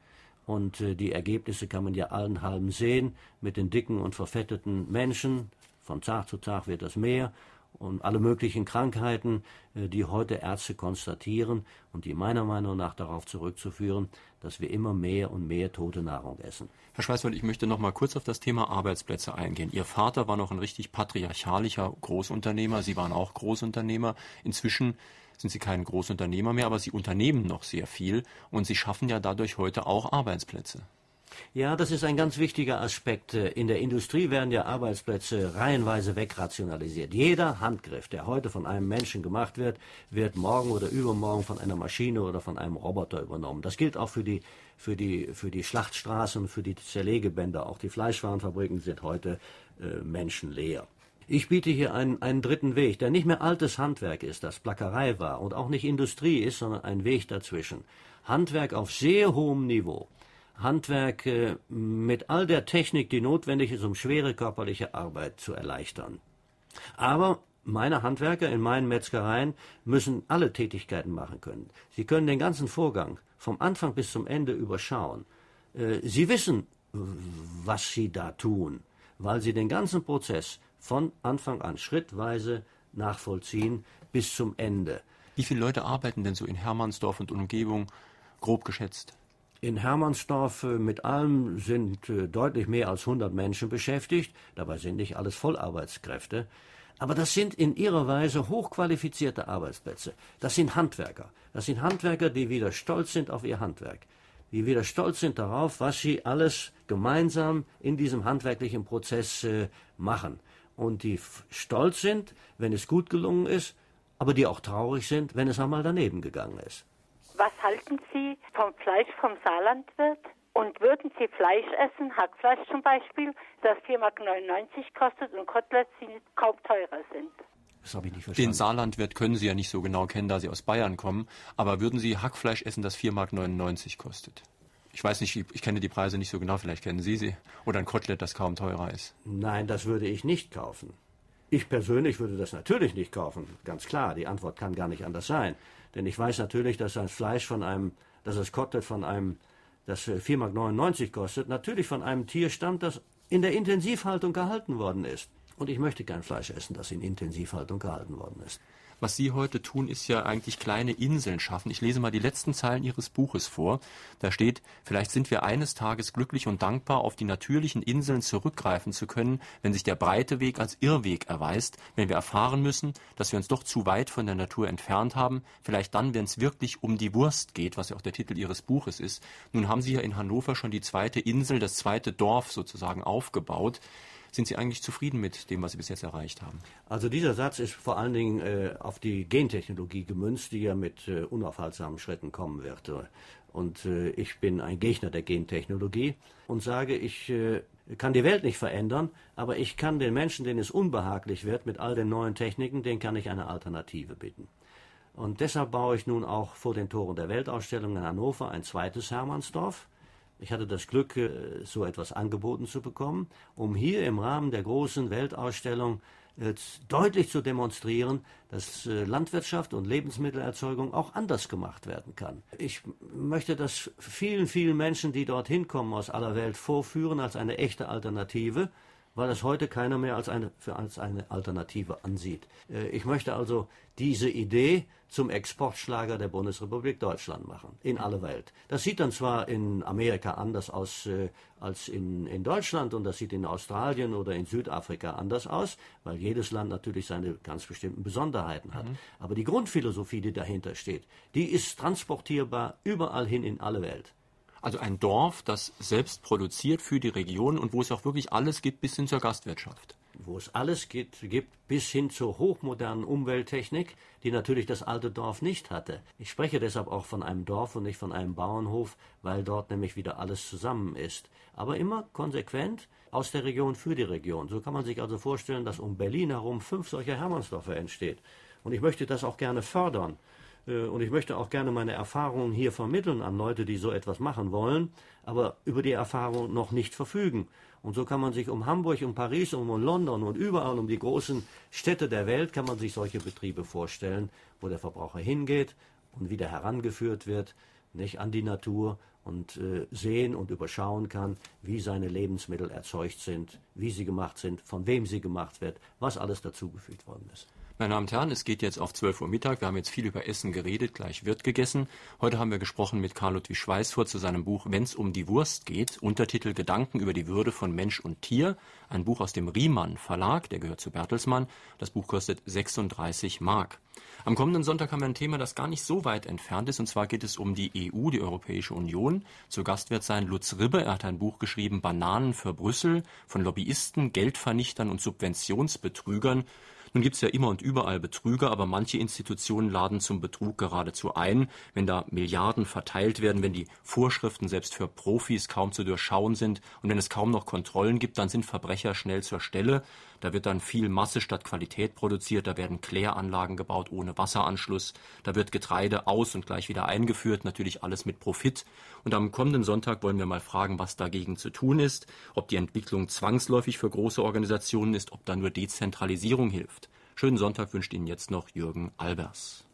Und äh, die Ergebnisse kann man ja allen halben sehen mit den dicken und verfetteten Menschen. Von Tag zu Tag wird das mehr und alle möglichen Krankheiten, äh, die heute Ärzte konstatieren und die meiner Meinung nach darauf zurückzuführen, dass wir immer mehr und mehr tote Nahrung essen. Herr Schweißwald, ich möchte noch mal kurz auf das Thema Arbeitsplätze eingehen. Ihr Vater war noch ein richtig patriarchalischer Großunternehmer, Sie waren auch Großunternehmer. Inzwischen sind Sie kein Großunternehmer mehr, aber Sie unternehmen noch sehr viel und Sie schaffen ja dadurch heute auch Arbeitsplätze. Ja, das ist ein ganz wichtiger Aspekt. In der Industrie werden ja Arbeitsplätze reihenweise wegrationalisiert. Jeder Handgriff, der heute von einem Menschen gemacht wird, wird morgen oder übermorgen von einer Maschine oder von einem Roboter übernommen. Das gilt auch für die, für die, für die Schlachtstraßen, für die Zerlegebänder. Auch die Fleischwarenfabriken sind heute äh, menschenleer. Ich biete hier einen, einen dritten Weg, der nicht mehr altes Handwerk ist, das Plackerei war und auch nicht Industrie ist, sondern ein Weg dazwischen. Handwerk auf sehr hohem Niveau. Handwerk äh, mit all der Technik, die notwendig ist, um schwere körperliche Arbeit zu erleichtern. Aber meine Handwerker in meinen Metzgereien müssen alle Tätigkeiten machen können. Sie können den ganzen Vorgang vom Anfang bis zum Ende überschauen. Äh, sie wissen, was sie da tun, weil sie den ganzen Prozess von Anfang an schrittweise nachvollziehen bis zum Ende. Wie viele Leute arbeiten denn so in Hermannsdorf und Umgebung, grob geschätzt? In Hermannsdorf mit allem sind äh, deutlich mehr als 100 Menschen beschäftigt. Dabei sind nicht alles Vollarbeitskräfte. Aber das sind in ihrer Weise hochqualifizierte Arbeitsplätze. Das sind Handwerker. Das sind Handwerker, die wieder stolz sind auf ihr Handwerk. Die wieder stolz sind darauf, was sie alles gemeinsam in diesem handwerklichen Prozess äh, machen. Und die stolz sind, wenn es gut gelungen ist, aber die auch traurig sind, wenn es einmal daneben gegangen ist. Was halten Sie vom Fleisch vom Saarlandwirt? Und würden Sie Fleisch essen, Hackfleisch zum Beispiel, das 4,99 Mark kostet und Koteletts, die kaum teurer sind? Das habe ich nicht verstanden. Den Saarlandwirt können Sie ja nicht so genau kennen, da Sie aus Bayern kommen. Aber würden Sie Hackfleisch essen, das 4,99 Mark kostet? Ich weiß nicht, ich kenne die Preise nicht so genau, vielleicht kennen Sie sie. Oder ein Kotelett, das kaum teurer ist. Nein, das würde ich nicht kaufen. Ich persönlich würde das natürlich nicht kaufen. Ganz klar, die Antwort kann gar nicht anders sein. Denn ich weiß natürlich, dass das Fleisch von einem, dass das Kotelett von einem, das 4,99 Mark kostet, natürlich von einem Tier stammt, das in der Intensivhaltung gehalten worden ist. Und ich möchte kein Fleisch essen, das in Intensivhaltung gehalten worden ist. Was Sie heute tun, ist ja eigentlich kleine Inseln schaffen. Ich lese mal die letzten Zeilen Ihres Buches vor. Da steht, vielleicht sind wir eines Tages glücklich und dankbar, auf die natürlichen Inseln zurückgreifen zu können, wenn sich der breite Weg als Irrweg erweist, wenn wir erfahren müssen, dass wir uns doch zu weit von der Natur entfernt haben, vielleicht dann, wenn es wirklich um die Wurst geht, was ja auch der Titel Ihres Buches ist. Nun haben Sie ja in Hannover schon die zweite Insel, das zweite Dorf sozusagen aufgebaut. Sind Sie eigentlich zufrieden mit dem, was Sie bis jetzt erreicht haben? Also dieser Satz ist vor allen Dingen äh, auf die Gentechnologie gemünzt, die ja mit äh, unaufhaltsamen Schritten kommen wird. Und äh, ich bin ein Gegner der Gentechnologie und sage, ich äh, kann die Welt nicht verändern, aber ich kann den Menschen, denen es unbehaglich wird mit all den neuen Techniken, den kann ich eine Alternative bieten. Und deshalb baue ich nun auch vor den Toren der Weltausstellung in Hannover ein zweites Hermannsdorf ich hatte das Glück, äh, so etwas angeboten zu bekommen, um hier im Rahmen der großen Weltausstellung äh, deutlich zu demonstrieren, dass äh, Landwirtschaft und Lebensmittelerzeugung auch anders gemacht werden kann. Ich möchte das vielen, vielen Menschen, die dorthin kommen aus aller Welt, vorführen als eine echte Alternative weil es heute keiner mehr als eine, für als eine Alternative ansieht. Äh, ich möchte also diese Idee zum Exportschlager der Bundesrepublik Deutschland machen, in alle Welt. Das sieht dann zwar in Amerika anders aus äh, als in, in Deutschland und das sieht in Australien oder in Südafrika anders aus, weil jedes Land natürlich seine ganz bestimmten Besonderheiten hat. Mhm. Aber die Grundphilosophie, die dahinter steht, die ist transportierbar überall hin in alle Welt. Also ein Dorf, das selbst produziert für die Region und wo es auch wirklich alles gibt bis hin zur Gastwirtschaft. wo es alles gibt, gibt, bis hin zur hochmodernen Umwelttechnik, die natürlich das alte Dorf nicht hatte. Ich spreche deshalb auch von einem Dorf und nicht von einem Bauernhof, weil dort nämlich wieder alles zusammen ist. Aber immer konsequent aus der Region für die Region. So kann man sich also vorstellen, dass um Berlin herum fünf solcher Hermannsdorfer entsteht. Und ich möchte das auch gerne fördern. Äh, und ich möchte auch gerne meine Erfahrungen hier vermitteln an Leute, die so etwas machen wollen, aber über die Erfahrung noch nicht verfügen. Und so kann man sich um Hamburg, um Paris, um London und überall um die großen Städte der Welt kann man sich solche Betriebe vorstellen, wo der Verbraucher hingeht und wieder herangeführt wird, nicht an die Natur und äh, sehen und überschauen kann, wie seine Lebensmittel erzeugt sind, wie sie gemacht sind, von wem sie gemacht wird, was alles dazugefügt worden ist. Meine Damen und Herren, es geht jetzt auf 12 Uhr Mittag. Wir haben jetzt viel über Essen geredet, gleich wird gegessen. Heute haben wir gesprochen mit Karl Ludwig Schweißfurt zu seinem Buch Wenn's um die Wurst geht. Untertitel Gedanken über die Würde von Mensch und Tier. Ein Buch aus dem Riemann Verlag, der gehört zu Bertelsmann. Das Buch kostet 36 Mark. Am kommenden Sonntag haben wir ein Thema, das gar nicht so weit entfernt ist. Und zwar geht es um die EU, die Europäische Union. Zu Gast wird sein Lutz Ribbe. Er hat ein Buch geschrieben, Bananen für Brüssel, von Lobbyisten, Geldvernichtern und Subventionsbetrügern. Nun gibt es ja immer und überall Betrüger, aber manche Institutionen laden zum Betrug geradezu ein, wenn da Milliarden verteilt werden, wenn die Vorschriften selbst für Profis kaum zu durchschauen sind und wenn es kaum noch Kontrollen gibt, dann sind Verbrecher schnell zur Stelle. Da wird dann viel Masse statt Qualität produziert, da werden Kläranlagen gebaut ohne Wasseranschluss, da wird Getreide aus und gleich wieder eingeführt, natürlich alles mit Profit. Und am kommenden Sonntag wollen wir mal fragen, was dagegen zu tun ist, ob die Entwicklung zwangsläufig für große Organisationen ist, ob da nur Dezentralisierung hilft. Schönen Sonntag wünscht Ihnen jetzt noch Jürgen Albers.